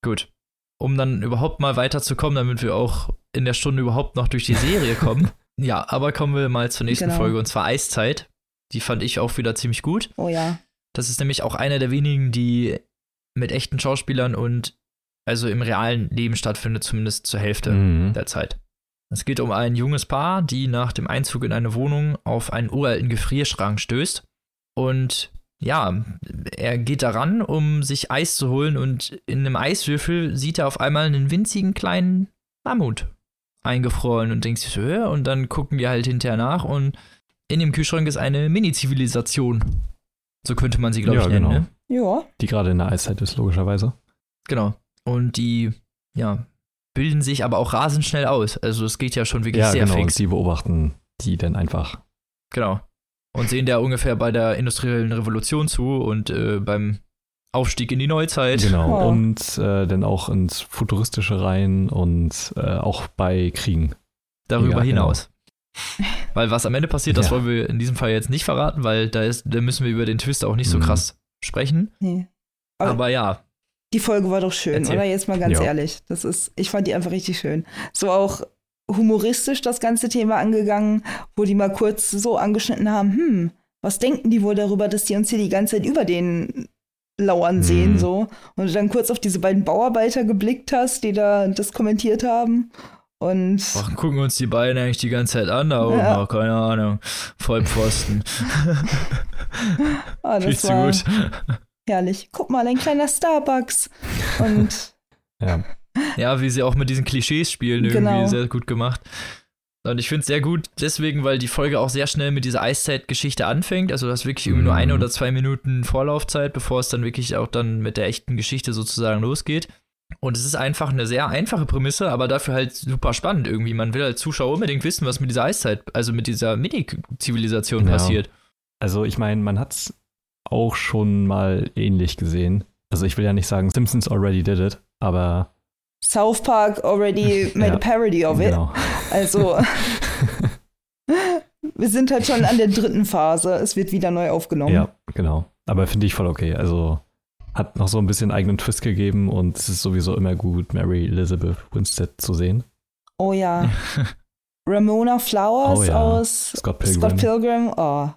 Gut. Um dann überhaupt mal weiterzukommen, damit wir auch in der Stunde überhaupt noch durch die Serie kommen. ja, aber kommen wir mal zur nächsten genau. Folge und zwar Eiszeit. Die fand ich auch wieder ziemlich gut. Oh ja. Das ist nämlich auch eine der wenigen, die mit echten Schauspielern und also im realen Leben stattfindet, zumindest zur Hälfte mhm. der Zeit. Es geht um ein junges Paar, die nach dem Einzug in eine Wohnung auf einen uralten Gefrierschrank stößt. Und ja, er geht daran, um sich Eis zu holen und in einem Eiswürfel sieht er auf einmal einen winzigen kleinen Mammut eingefroren und denkt sich so, ja, und dann gucken die halt hinterher nach und in dem Kühlschrank ist eine Mini-Zivilisation. So könnte man sie, glaube ja, ich, nennen. Genau. Ne? Ja. Die gerade in der Eiszeit ist, logischerweise. Genau. Und die, ja, bilden sich aber auch rasend schnell aus. Also es geht ja schon wirklich ja, sehr genau, fix. Und die beobachten die dann einfach. Genau. Und sehen da ungefähr bei der industriellen Revolution zu und äh, beim Aufstieg in die Neuzeit. Genau. Oh. Und äh, dann auch ins Futuristische rein und äh, auch bei Kriegen. Darüber ja, hinaus. Genau. Weil was am Ende passiert, das ja. wollen wir in diesem Fall jetzt nicht verraten, weil da, ist, da müssen wir über den Twist auch nicht so mhm. krass sprechen. Nee. Aber, aber ja, die Folge war doch schön, Erzähl. oder? Jetzt mal ganz ja. ehrlich. Das ist, ich fand die einfach richtig schön. So auch humoristisch das ganze Thema angegangen, wo die mal kurz so angeschnitten haben, hm, was denken die wohl darüber, dass die uns hier die ganze Zeit über den lauern sehen, mhm. so. Und du dann kurz auf diese beiden Bauarbeiter geblickt hast, die da das kommentiert haben. Und Ach, gucken uns die beiden eigentlich die ganze Zeit an, da oben, ja. oh, keine Ahnung. Vollpfosten. ah, das war, gut herrlich. Guck mal, ein kleiner Starbucks. Und. ja. Ja, wie sie auch mit diesen Klischees spielen, irgendwie genau. sehr gut gemacht. Und ich finde es sehr gut, deswegen, weil die Folge auch sehr schnell mit dieser Eiszeit-Geschichte anfängt. Also, du hast wirklich irgendwie nur eine mhm. oder zwei Minuten Vorlaufzeit, bevor es dann wirklich auch dann mit der echten Geschichte sozusagen losgeht. Und es ist einfach eine sehr einfache Prämisse, aber dafür halt super spannend irgendwie. Man will als Zuschauer unbedingt wissen, was mit dieser Eiszeit, also mit dieser Mini-Zivilisation ja. passiert. Also, ich meine, man hat es auch schon mal ähnlich gesehen. Also ich will ja nicht sagen, Simpsons already did it, aber South Park already made ja, a parody of it. Genau. Also wir sind halt schon an der dritten Phase. Es wird wieder neu aufgenommen. Ja, genau. Aber finde ich voll okay. Also hat noch so ein bisschen eigenen Twist gegeben und es ist sowieso immer gut, Mary Elizabeth Winstead zu sehen. Oh ja. Ramona Flowers oh, ja. aus Scott Pilgrim. Scott Pilgrim. Oh.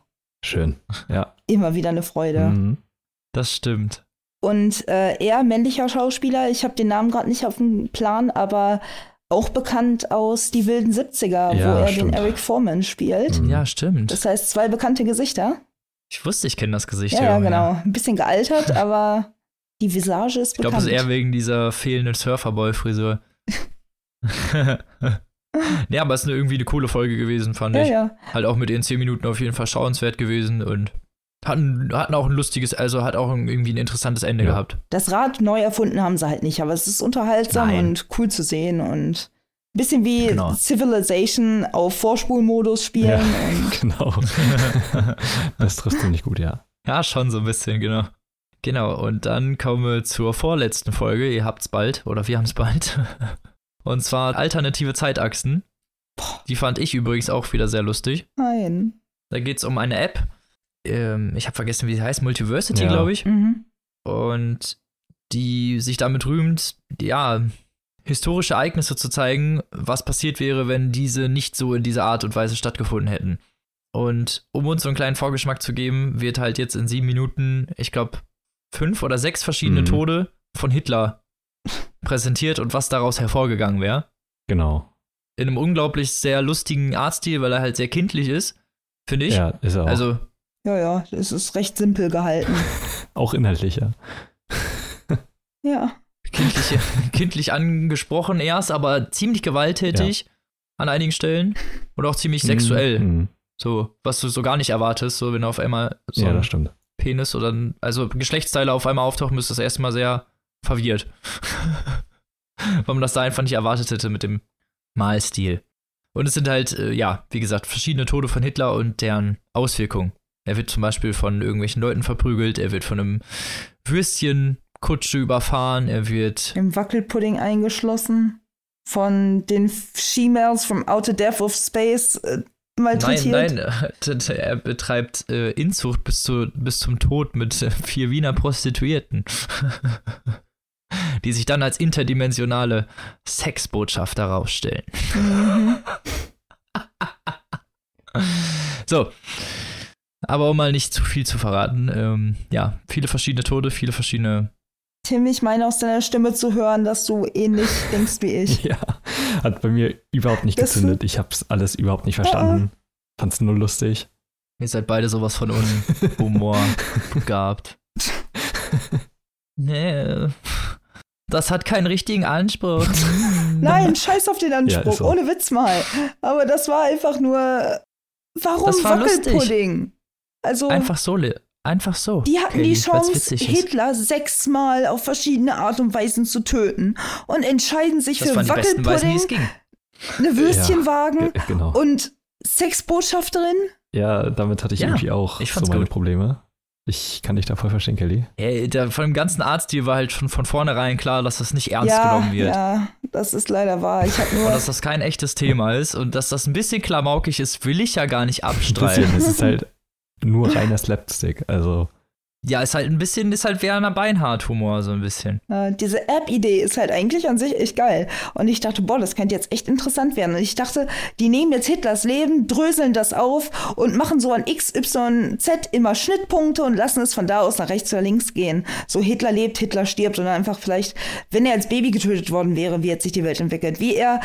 Schön, ja. Immer wieder eine Freude. Mhm. Das stimmt. Und äh, er, männlicher Schauspieler, ich habe den Namen gerade nicht auf dem Plan, aber auch bekannt aus Die wilden 70er, ja, wo er stimmt. den Eric Foreman spielt. Mhm. Ja, stimmt. Das heißt, zwei bekannte Gesichter. Ich wusste, ich kenne das Gesicht. Ja, ja, genau. Ein bisschen gealtert, aber die Visage ist ich bekannt. Ich glaube, es ist eher wegen dieser fehlenden Surferboy-Frisur. ja, aber es ist eine, irgendwie eine coole Folge gewesen, fand ja, ich. Ja. Halt auch mit den 10 Minuten auf jeden Fall schauenswert gewesen und hatten, hatten auch ein lustiges, also hat auch irgendwie ein interessantes Ende ja. gehabt. Das Rad neu erfunden haben sie halt nicht, aber es ist unterhaltsam Nein. und cool zu sehen und ein bisschen wie genau. Civilization auf Vorspulmodus spielen. Ja, genau. das trifft ziemlich gut, ja. Ja, schon so ein bisschen, genau. Genau, und dann kommen wir zur vorletzten Folge. Ihr habt's bald, oder wir haben's bald. Und zwar alternative Zeitachsen. Die fand ich übrigens auch wieder sehr lustig. Nein. Da geht es um eine App. Ähm, ich habe vergessen, wie sie heißt. Multiversity, ja. glaube ich. Mhm. Und die sich damit rühmt, ja, historische Ereignisse zu zeigen, was passiert wäre, wenn diese nicht so in dieser Art und Weise stattgefunden hätten. Und um uns so einen kleinen Vorgeschmack zu geben, wird halt jetzt in sieben Minuten, ich glaube, fünf oder sechs verschiedene Mhm. Tode von Hitler präsentiert und was daraus hervorgegangen wäre. Genau. In einem unglaublich sehr lustigen Artstil, weil er halt sehr kindlich ist, finde ich. Ja, ist er auch. Also, Ja, ja, es ist recht simpel gehalten. auch inhaltlich, ja. Ja. kindlich, kindlich angesprochen erst, aber ziemlich gewalttätig an einigen Stellen und auch ziemlich sexuell. Mhm. So, was du so gar nicht erwartest, so wenn auf einmal so Ja, ein das stimmt. Penis oder also Geschlechtsteile auf einmal auftauchen, ist das erstmal sehr verwirrt. Weil man das da einfach nicht erwartet hätte mit dem Malstil. Und es sind halt, äh, ja, wie gesagt, verschiedene Tode von Hitler und deren Auswirkungen. Er wird zum Beispiel von irgendwelchen Leuten verprügelt, er wird von einem Würstchenkutsche überfahren, er wird Im Wackelpudding eingeschlossen. Von den She-Males from Outer Death of Space äh, malträtiert. Nein, nein, er betreibt äh, Inzucht bis, zu, bis zum Tod mit äh, vier Wiener Prostituierten. Die sich dann als interdimensionale Sexbotschafter herausstellen. Mhm. So. Aber um mal nicht zu viel zu verraten, ähm, ja, viele verschiedene Tode, viele verschiedene. Tim, ich meine aus deiner Stimme zu hören, dass du ähnlich denkst wie ich. Ja, hat bei mir überhaupt nicht gezündet. Ich hab's alles überhaupt nicht verstanden. Fand's nur lustig. Ihr seid beide sowas von Unhumor gehabt. Nee. Das hat keinen richtigen Anspruch. Nein, scheiß auf den Ja, Anspruch, so. ohne Witz mal. Aber das war einfach nur. Warum Das war lustig. Wackelpudding? Also, Einfach so, Le- einfach so. die hatten Kelly, die Chance. Hitler sechsmal auf verschiedene Art und Weisen zu töten und entscheiden sich Das für Weisen, Wackelpudding, ging. eine Würstchenwagen Ge- Genau. und Sexbotschafterin. Ja, damit hatte ich Ja, irgendwie auch ich so meine gut. Probleme. Ich kann dich da voll verstehen, Kelly. Ey, der, von dem ganzen Arztstil war halt schon von vornherein klar, dass das nicht ernst ja, genommen wird. ja, das ist leider wahr. Ich habe Und nur. dass das kein echtes Thema ist und dass das ein bisschen klamaukig ist, will ich ja gar nicht Ein abstreiten. bisschen, es ist halt nur reiner Slapstick. Also, Ja, ist halt ein bisschen, ist halt Werner Beinhardt-Humor, so ein bisschen. Äh, diese App-Idee ist halt eigentlich an sich echt geil. Und ich dachte, boah, das könnte jetzt echt interessant werden. Und ich dachte, die nehmen jetzt Hitlers Leben, dröseln das auf und machen so an X, Y, Z immer Schnittpunkte und lassen es von da aus nach rechts oder links gehen. So Hitler lebt, Hitler stirbt und dann einfach vielleicht, wenn er als Baby getötet worden wäre, wie hat sich die Welt entwickelt? Wie er,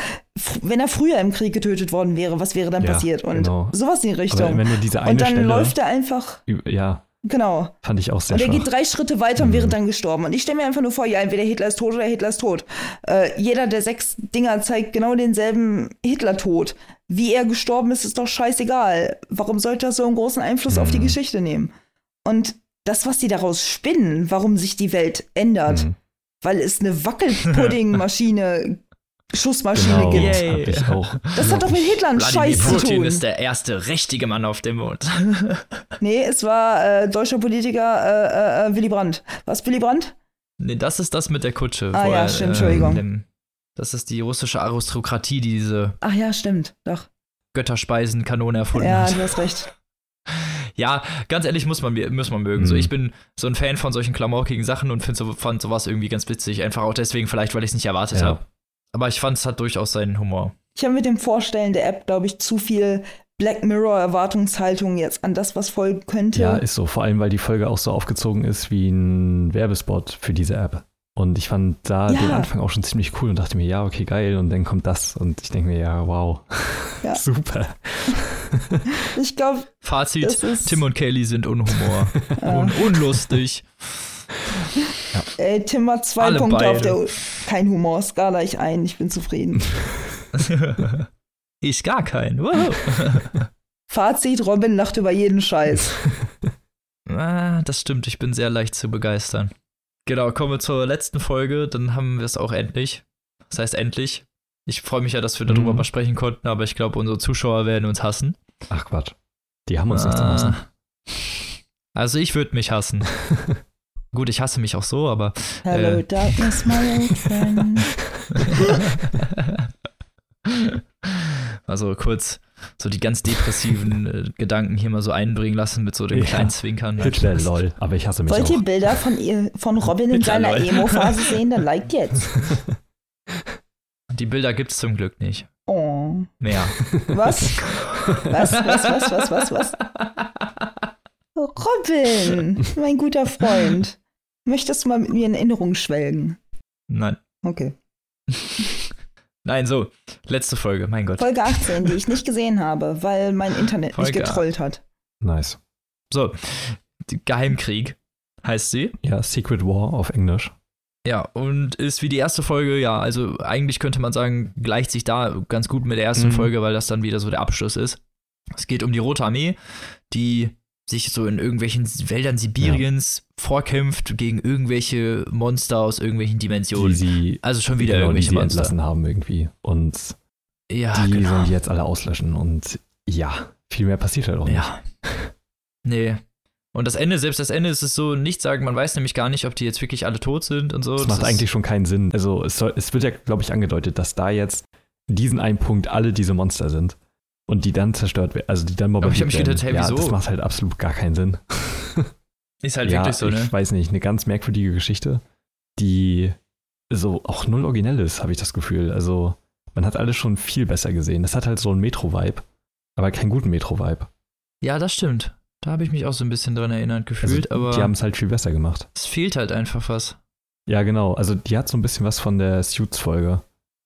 wenn er früher im Krieg getötet worden wäre, was wäre dann Ja, passiert? Und genau. sowas in die Richtung. und dann Stelle, läuft er einfach, ja, genau. fand ich auch sehr Und er schwach. geht drei Schritte weiter und wäre Mhm. dann gestorben. Und ich stelle mir einfach nur vor, ja, entweder Hitler ist tot oder Hitler ist tot. Äh, jeder der sechs Dinger zeigt genau denselben Hitler-Tod. Wie er gestorben ist, ist doch scheißegal. Warum sollte das so einen großen Einfluss auf die Mhm. Geschichte nehmen? Und das, was sie daraus spinnen, warum sich die Welt ändert, Mhm. weil es eine Wackelpudding-Maschine, Schussmaschine Genau, gibt. Yay. hab ich auch. Das hat doch mit Hitler einen Scheiß zu Putin tun. ist der erste richtige Mann auf dem Mond. Nee, es war äh, deutscher Politiker äh, äh, Willy Brandt. Was Willy Brandt? nee, das ist das mit der Kutsche. Ah, ja, stimmt, Entschuldigung. dem- das ist die russische Aristokratie, die diese Ach ja, stimmt. Doch. Götterspeisenkanone erfunden Ja, hat. du hast recht. Ja, ganz ehrlich muss man, mir- muss man mögen. So, Mhm. ich bin so ein Fan von solchen klamaukigen Sachen und find so, fand sowas irgendwie ganz witzig. Einfach auch deswegen, vielleicht, weil ich es nicht erwartet Ja. habe. Aber ich fand es hat durchaus seinen Humor. Ich habe mit dem Vorstellen der App, glaube ich, zu viel Black Mirror-Erwartungshaltung jetzt an das, was folgen könnte. Ja, ist so. Vor allem, weil die Folge auch so aufgezogen ist wie ein Werbespot für diese App. Und ich fand da Ja. den Anfang auch schon ziemlich cool und dachte mir, ja, okay, geil. Und dann kommt das. Und ich denke mir, ja, wow. Ja. Super. ich glaube, Fazit: Tim und Kelly sind Unhumor. und unlustig. Ey, Tim hat zwei Alle Punkte auf beide. der kein Humor, Skala ich ein, ich bin zufrieden. ich gar kein. Wow. Fazit, Robin lacht über jeden Scheiß. ah, das stimmt, ich bin sehr leicht zu begeistern. Genau, kommen wir zur letzten Folge, dann haben wir es auch endlich. Das heißt endlich. Ich freue mich ja, dass wir darüber Mhm. mal sprechen konnten, aber ich glaube, unsere Zuschauer werden uns hassen. Ach Quatsch. Die haben uns nicht zu Ah. lassen. Also ich würde mich hassen. Gut, ich hasse mich auch so, aber Hello, Äh. darkness, my old friend. also kurz, so die ganz depressiven äh, Gedanken hier mal so einbringen lassen mit so den Ja. kleinen Zwinkern. Hitler, lol. Aber ich hasse mich Wollt auch. ihr Bilder von, ihr, von Robin in seiner. Emo-Phase sehen? Dann liked jetzt. Die Bilder gibt's zum Glück nicht Oh. mehr. Was? Was, was, was, was, was, was? Robin, mein guter Freund. Möchtest du mal mit mir in Erinnerung schwelgen? Nein. Okay. Nein, so, letzte Folge, mein Gott. Folge 18, die ich nicht gesehen habe, weil mein Internet Folge mich getrollt hat. Nice. So, Geheimkrieg heißt sie. Ja, Secret War auf Englisch. Ja, und ist wie die erste Folge, ja, also eigentlich könnte man sagen, gleicht sich da ganz gut mit der ersten Mhm. Folge, weil das dann wieder so der Abschluss ist. Es geht um die Rote Armee, die sich so in irgendwelchen Wäldern Sibiriens vorkämpft gegen irgendwelche Monster aus irgendwelchen Die Dimensionen. sie, Also schon wieder genau, die irgendwelche sie Monster. entlassen haben irgendwie. Und Ja, die genau. sollen die jetzt alle auslöschen. Und ja, viel mehr passiert halt auch nicht. Ja. Nee. Und das Ende, selbst das Ende ist es so nicht sagen, man weiß nämlich gar nicht, ob die jetzt wirklich alle tot sind und so. Das, Das macht eigentlich schon keinen Sinn. Also es, soll, es wird ja, glaube ich, angedeutet, dass da jetzt in diesen einen Punkt alle diese Monster sind und die dann zerstört werden, also die dann Aber ich hab mich gedacht, hey, ja, wieso? das macht halt absolut gar keinen Sinn. Ist halt ja, wirklich so, ne? ich weiß nicht, eine ganz merkwürdige Geschichte, die so auch null originell ist, habe ich das Gefühl. Also man hat alles schon viel besser gesehen. Das hat halt so einen Metro-Vibe, aber keinen guten Metro-Vibe. Ja, das stimmt. Da habe ich mich auch so ein bisschen dran erinnert gefühlt, Also, aber die haben es halt viel besser gemacht. es fehlt halt einfach was. Ja, genau. Also die hat so ein bisschen was von der Suits-Folge.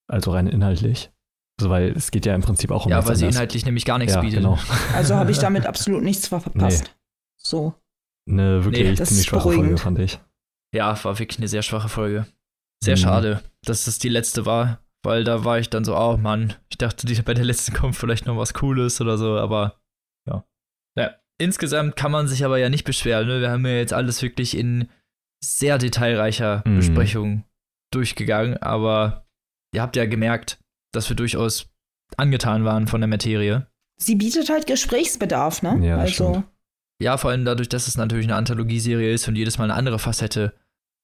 Also rein inhaltlich. Also, weil es geht ja im Prinzip auch um Ja, weil sie inhaltlich nämlich gar nichts ja, bietet. genau. Also habe ich damit absolut nichts ver- verpasst. So. Eine wirklich Nee, das ziemlich schwache Folge, beruhigend. fand ich. Ja, war wirklich eine sehr schwache Folge. Sehr Mhm. schade, dass das die letzte war, weil da war ich dann so, oh Mann, ich dachte, bei der letzten kommt vielleicht noch was Cooles oder so, aber ja. ja. Insgesamt kann man sich aber ja nicht beschweren, ne? Wir haben ja jetzt alles wirklich in sehr detailreicher Mhm. Besprechung durchgegangen, aber ihr habt ja gemerkt, dass wir durchaus angetan waren von der Materie. Sie bietet halt Gesprächsbedarf, ne? Ja, also, stimmt. Ja, vor allem dadurch, dass es natürlich eine Anthologieserie ist und jedes Mal eine andere Facette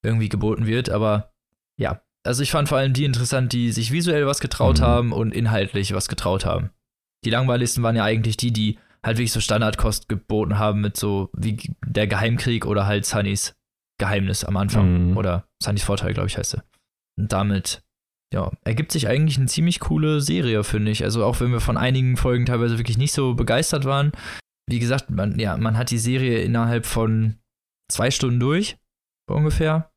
irgendwie geboten wird. Aber ja, also ich fand vor allem die interessant, die sich visuell was getraut Mhm. haben und inhaltlich was getraut haben. Die langweiligsten waren ja eigentlich die, die halt wirklich so Standardkost geboten haben mit so wie der Geheimkrieg oder halt Sunnys Geheimnis am Anfang. Mhm. Oder Sunnys Vorteil, glaube ich, heißt sie. Und damit, ja, ergibt sich eigentlich eine ziemlich coole Serie, finde ich. Also auch wenn wir von einigen Folgen teilweise wirklich nicht so begeistert waren. Wie gesagt, man, ja, man hat die Serie innerhalb von zwei Stunden durch, ungefähr.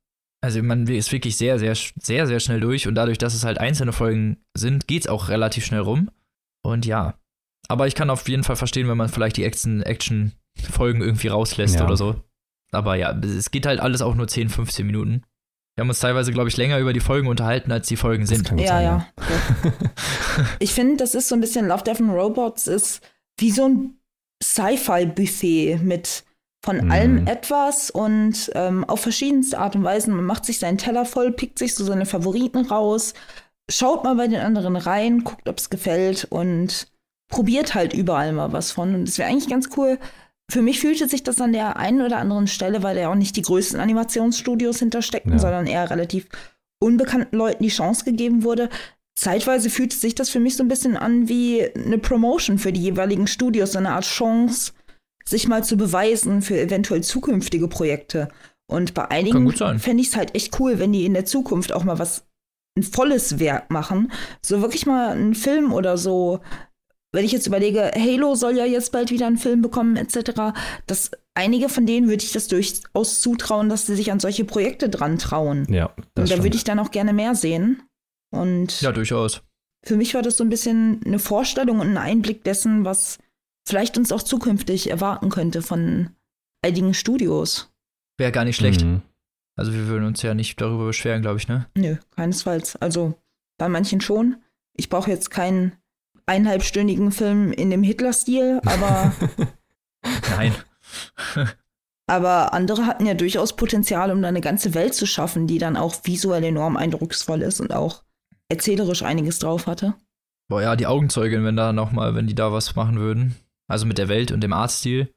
Also man ist wirklich sehr, sehr, sehr, sehr schnell durch und dadurch, dass es halt einzelne Folgen sind, geht's auch relativ schnell rum. Und ja. Aber ich kann auf jeden Fall verstehen, wenn man vielleicht die Action- Action-Folgen irgendwie rauslässt Ja. oder so. Aber ja, es geht halt alles auch nur 10, 15 Minuten. Wir haben uns teilweise, glaube ich, länger über die Folgen unterhalten, als die Folgen sind. ja, sein, ja. Ich finde, das ist so ein bisschen Love, Death and Robots ist wie so ein Sci-Fi-Buffet mit von Mhm. allem etwas und ähm, auf verschiedenste Art und Weisen. Man macht sich seinen Teller voll, pickt sich so seine Favoriten raus, schaut mal bei den anderen rein, guckt, ob es gefällt und probiert halt überall mal was von. Und es wäre eigentlich ganz cool. Für mich fühlte sich das an der einen oder anderen Stelle, weil da ja auch nicht die größten Animationsstudios hintersteckten, Ja. sondern eher relativ unbekannten Leuten die Chance gegeben wurde. Zeitweise fühlte sich das für mich so ein bisschen an wie eine Promotion für die jeweiligen Studios, so eine Art Chance, sich mal zu beweisen für eventuell zukünftige Projekte. Und bei einigen fände ich es halt echt cool, wenn die in der Zukunft auch mal was, ein volles Werk machen. So wirklich mal einen Film oder so. Wenn ich jetzt überlege, Halo soll ja jetzt bald wieder einen Film bekommen, etc., dass einige von denen würde ich das durchaus zutrauen, dass sie sich an solche Projekte dran trauen. Ja, Und das da würde ich dann auch gerne mehr sehen. Und Ja, durchaus. für mich war das so ein bisschen eine Vorstellung und ein Einblick dessen, was vielleicht uns auch zukünftig erwarten könnte von einigen Studios. Wäre gar nicht schlecht. Mhm. Also wir würden uns ja nicht darüber beschweren, glaube ich, ne? Nö, keinesfalls. Also bei manchen schon. Ich brauche jetzt keinen eineinhalbstündigen Film in dem Hitler-Stil, aber, Nein. aber andere hatten ja durchaus Potenzial, um da eine ganze Welt zu schaffen, die dann auch visuell enorm eindrucksvoll ist und auch erzählerisch einiges drauf hatte. Boah, ja, die Augenzeugin, wenn da noch mal, wenn die da was machen würden. Also mit der Welt und dem Artstil.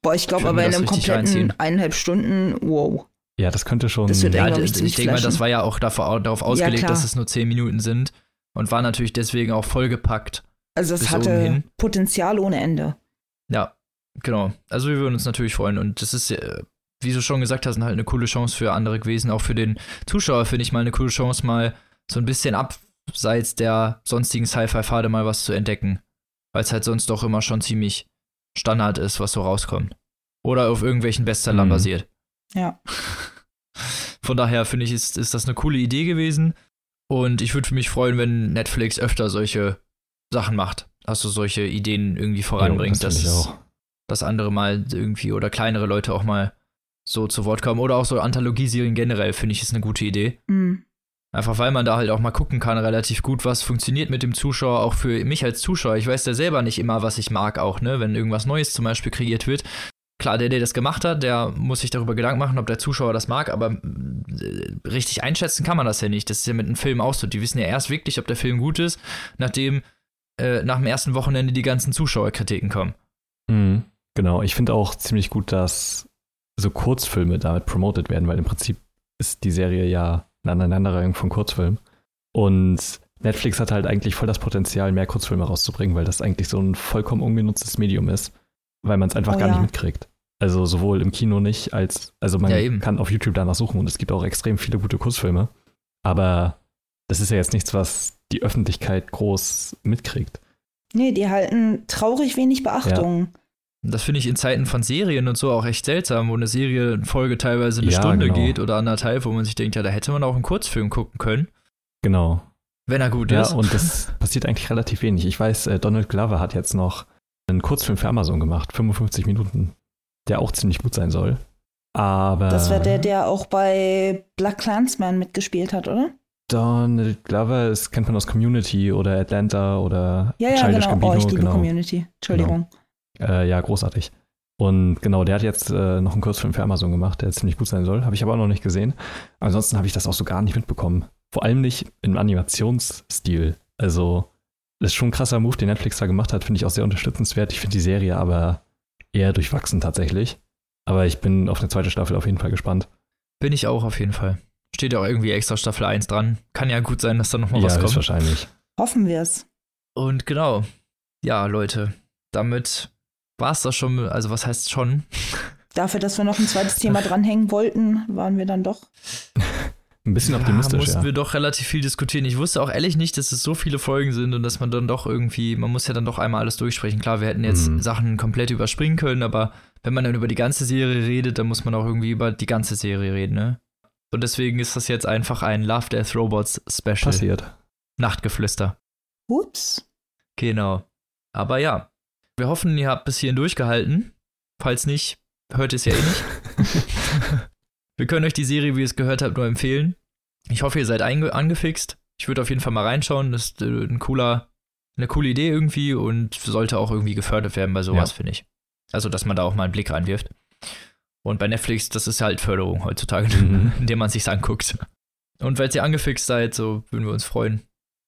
Boah, ich glaube Ich mir aber in einem kompletten reinziehen. eineinhalb Stunden, wow. Ja, das könnte schon. Das wird Ja, ich, ich, denke mal, das war ja auch davor, darauf ausgelegt, klar. dass es nur 10 Minuten sind und war natürlich deswegen auch vollgepackt Also es hatte hin. Potenzial ohne Ende. Ja, genau. Also wir würden uns natürlich freuen und das ist, äh, wie du schon gesagt hast, halt eine coole Chance für andere gewesen. Auch für den Zuschauer finde ich mal eine coole Chance, mal so ein bisschen abseits der sonstigen Sci-Fi-Pfade mal was zu entdecken. Weil es halt sonst doch immer schon ziemlich Standard ist, was so rauskommt. Oder auf irgendwelchen Bestsellern Mhm. basiert. Ja. Von daher finde ich, ist, ist das eine coole Idee gewesen. Und ich würde mich freuen, wenn Netflix öfter solche Sachen macht. Also solche Ideen irgendwie voranbringt, Jo, das dass, dass andere mal irgendwie oder kleinere Leute auch mal so zu Wort kommen. Oder auch so Anthologieserien generell, finde ich, ist eine gute Idee. Hm. Einfach weil man da halt auch mal gucken kann, relativ gut, was funktioniert mit dem Zuschauer, auch für mich als Zuschauer. Ich weiß ja selber nicht immer, was ich mag, auch, ne, wenn irgendwas Neues zum Beispiel kreiert wird. Klar, der, der das gemacht hat, der muss sich darüber Gedanken machen, ob der Zuschauer das mag, aber äh, richtig einschätzen kann man das ja nicht. Das ist ja mit einem Film auch so. Die wissen ja erst wirklich, ob der Film gut ist, nachdem äh, nach dem ersten Wochenende die ganzen Zuschauerkritiken kommen. Mhm. Genau, ich finde auch ziemlich gut, dass so Kurzfilme damit promoted werden, weil im Prinzip ist die Serie ja eine Aneinanderreihung von Kurzfilmen. Und Netflix hat halt eigentlich voll das Potenzial, mehr Kurzfilme rauszubringen, weil das eigentlich so ein vollkommen ungenutztes Medium ist, weil man es einfach Oh gar ja. nicht mitkriegt. Also sowohl im Kino nicht, als, also man Ja, eben. kann auf YouTube danach suchen und es gibt auch extrem viele gute Kurzfilme. Aber das ist ja jetzt nichts, was die Öffentlichkeit groß mitkriegt. Nee, die halten traurig wenig Beachtung. Das finde ich in Zeiten von Serien und so auch echt seltsam, wo eine Serie in Folge teilweise eine Ja, Stunde genau. geht oder anderthalb, wo man sich denkt, ja, da hätte man auch einen Kurzfilm gucken können, Genau. wenn er gut Ja, ist. und das passiert eigentlich relativ wenig. Ich weiß, äh, Donald Glover hat jetzt noch einen Kurzfilm für Amazon gemacht, 55 Minuten, der auch ziemlich gut sein soll. Aber Das wäre der, der auch bei Black Clansman mitgespielt hat, oder? Donald Glover ist, kennt man aus Community oder Atlanta oder Ja, ja, Childish genau. Gambino. oh, ich liebe genau. Community. Entschuldigung. Äh, ja, großartig. Und genau, der hat jetzt äh, noch einen Kurzfilm für Amazon gemacht, der ziemlich gut sein soll. Habe ich aber auch noch nicht gesehen. Ansonsten habe ich das auch so gar nicht mitbekommen. Vor allem nicht im Animationsstil. Also, das ist schon ein krasser Move, den Netflix da gemacht hat. Finde ich auch sehr unterstützenswert. Ich finde die Serie aber eher durchwachsen tatsächlich. Aber ich bin auf eine zweite Staffel auf jeden Fall gespannt. Bin ich auch auf jeden Fall. Steht ja auch irgendwie extra Staffel 1 dran. Kann ja gut sein, dass da noch mal ja, was ist kommt. wahrscheinlich. Hoffen wir es. Und genau. Ja, Leute, damit war es das schon. Also, was heißt schon? Dafür, dass wir noch ein zweites Thema dranhängen wollten, waren wir dann doch. Ein bisschen Ja, optimistisch, mussten ja. wir doch relativ viel diskutieren. Ich wusste auch ehrlich nicht, dass es so viele Folgen sind und dass man dann doch irgendwie, man muss ja dann doch einmal alles durchsprechen. Klar, wir hätten jetzt Mhm. Sachen komplett überspringen können, aber wenn man dann über die ganze Serie redet, dann muss man auch irgendwie über die ganze Serie reden, ne? Und deswegen ist das jetzt einfach ein Love Death Robots Special. Passiert. Nachtgeflüster. Ups. Genau. Aber ja, wir hoffen, ihr habt bis hierhin durchgehalten. Falls nicht, hört es ja eh nicht. wir können euch die Serie, wie ihr es gehört habt, nur empfehlen. Ich hoffe, ihr seid angefixt. Ich würde auf jeden Fall mal reinschauen. Das ist äh, ein cooler, eine coole Idee irgendwie und sollte auch irgendwie gefördert werden bei sowas, Ja. finde ich. Also, dass man da auch mal einen Blick reinwirft. Und bei Netflix, das ist halt Förderung heutzutage, Mhm. indem man sich's anguckt. Und falls ihr angefixt seid, so würden wir uns freuen,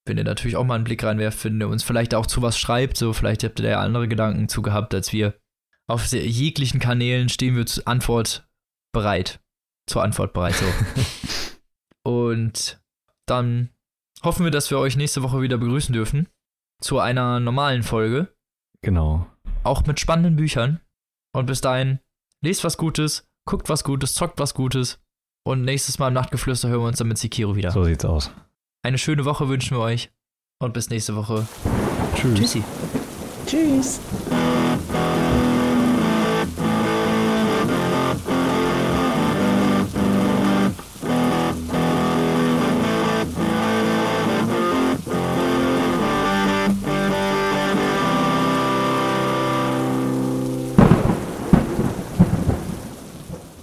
wenn ihr natürlich auch mal einen Blick reinwerft, wenn ihr uns vielleicht auch zu was schreibt, so vielleicht habt ihr da ja andere Gedanken zu gehabt als wir. Auf jeglichen Kanälen stehen wir zur Antwort bereit. Zur Antwort bereit, so. Und dann hoffen wir, dass wir euch nächste Woche wieder begrüßen dürfen. Zu einer normalen Folge. Genau. Auch mit spannenden Büchern. Und bis dahin, lest was Gutes, guckt was Gutes, zockt was Gutes. Und nächstes Mal im Nachtgeflüster hören wir uns dann mit Sekiro wieder. So sieht's aus. Eine schöne Woche wünschen wir euch. Und bis nächste Woche. Tschüss. Tschüssi. Tschüss.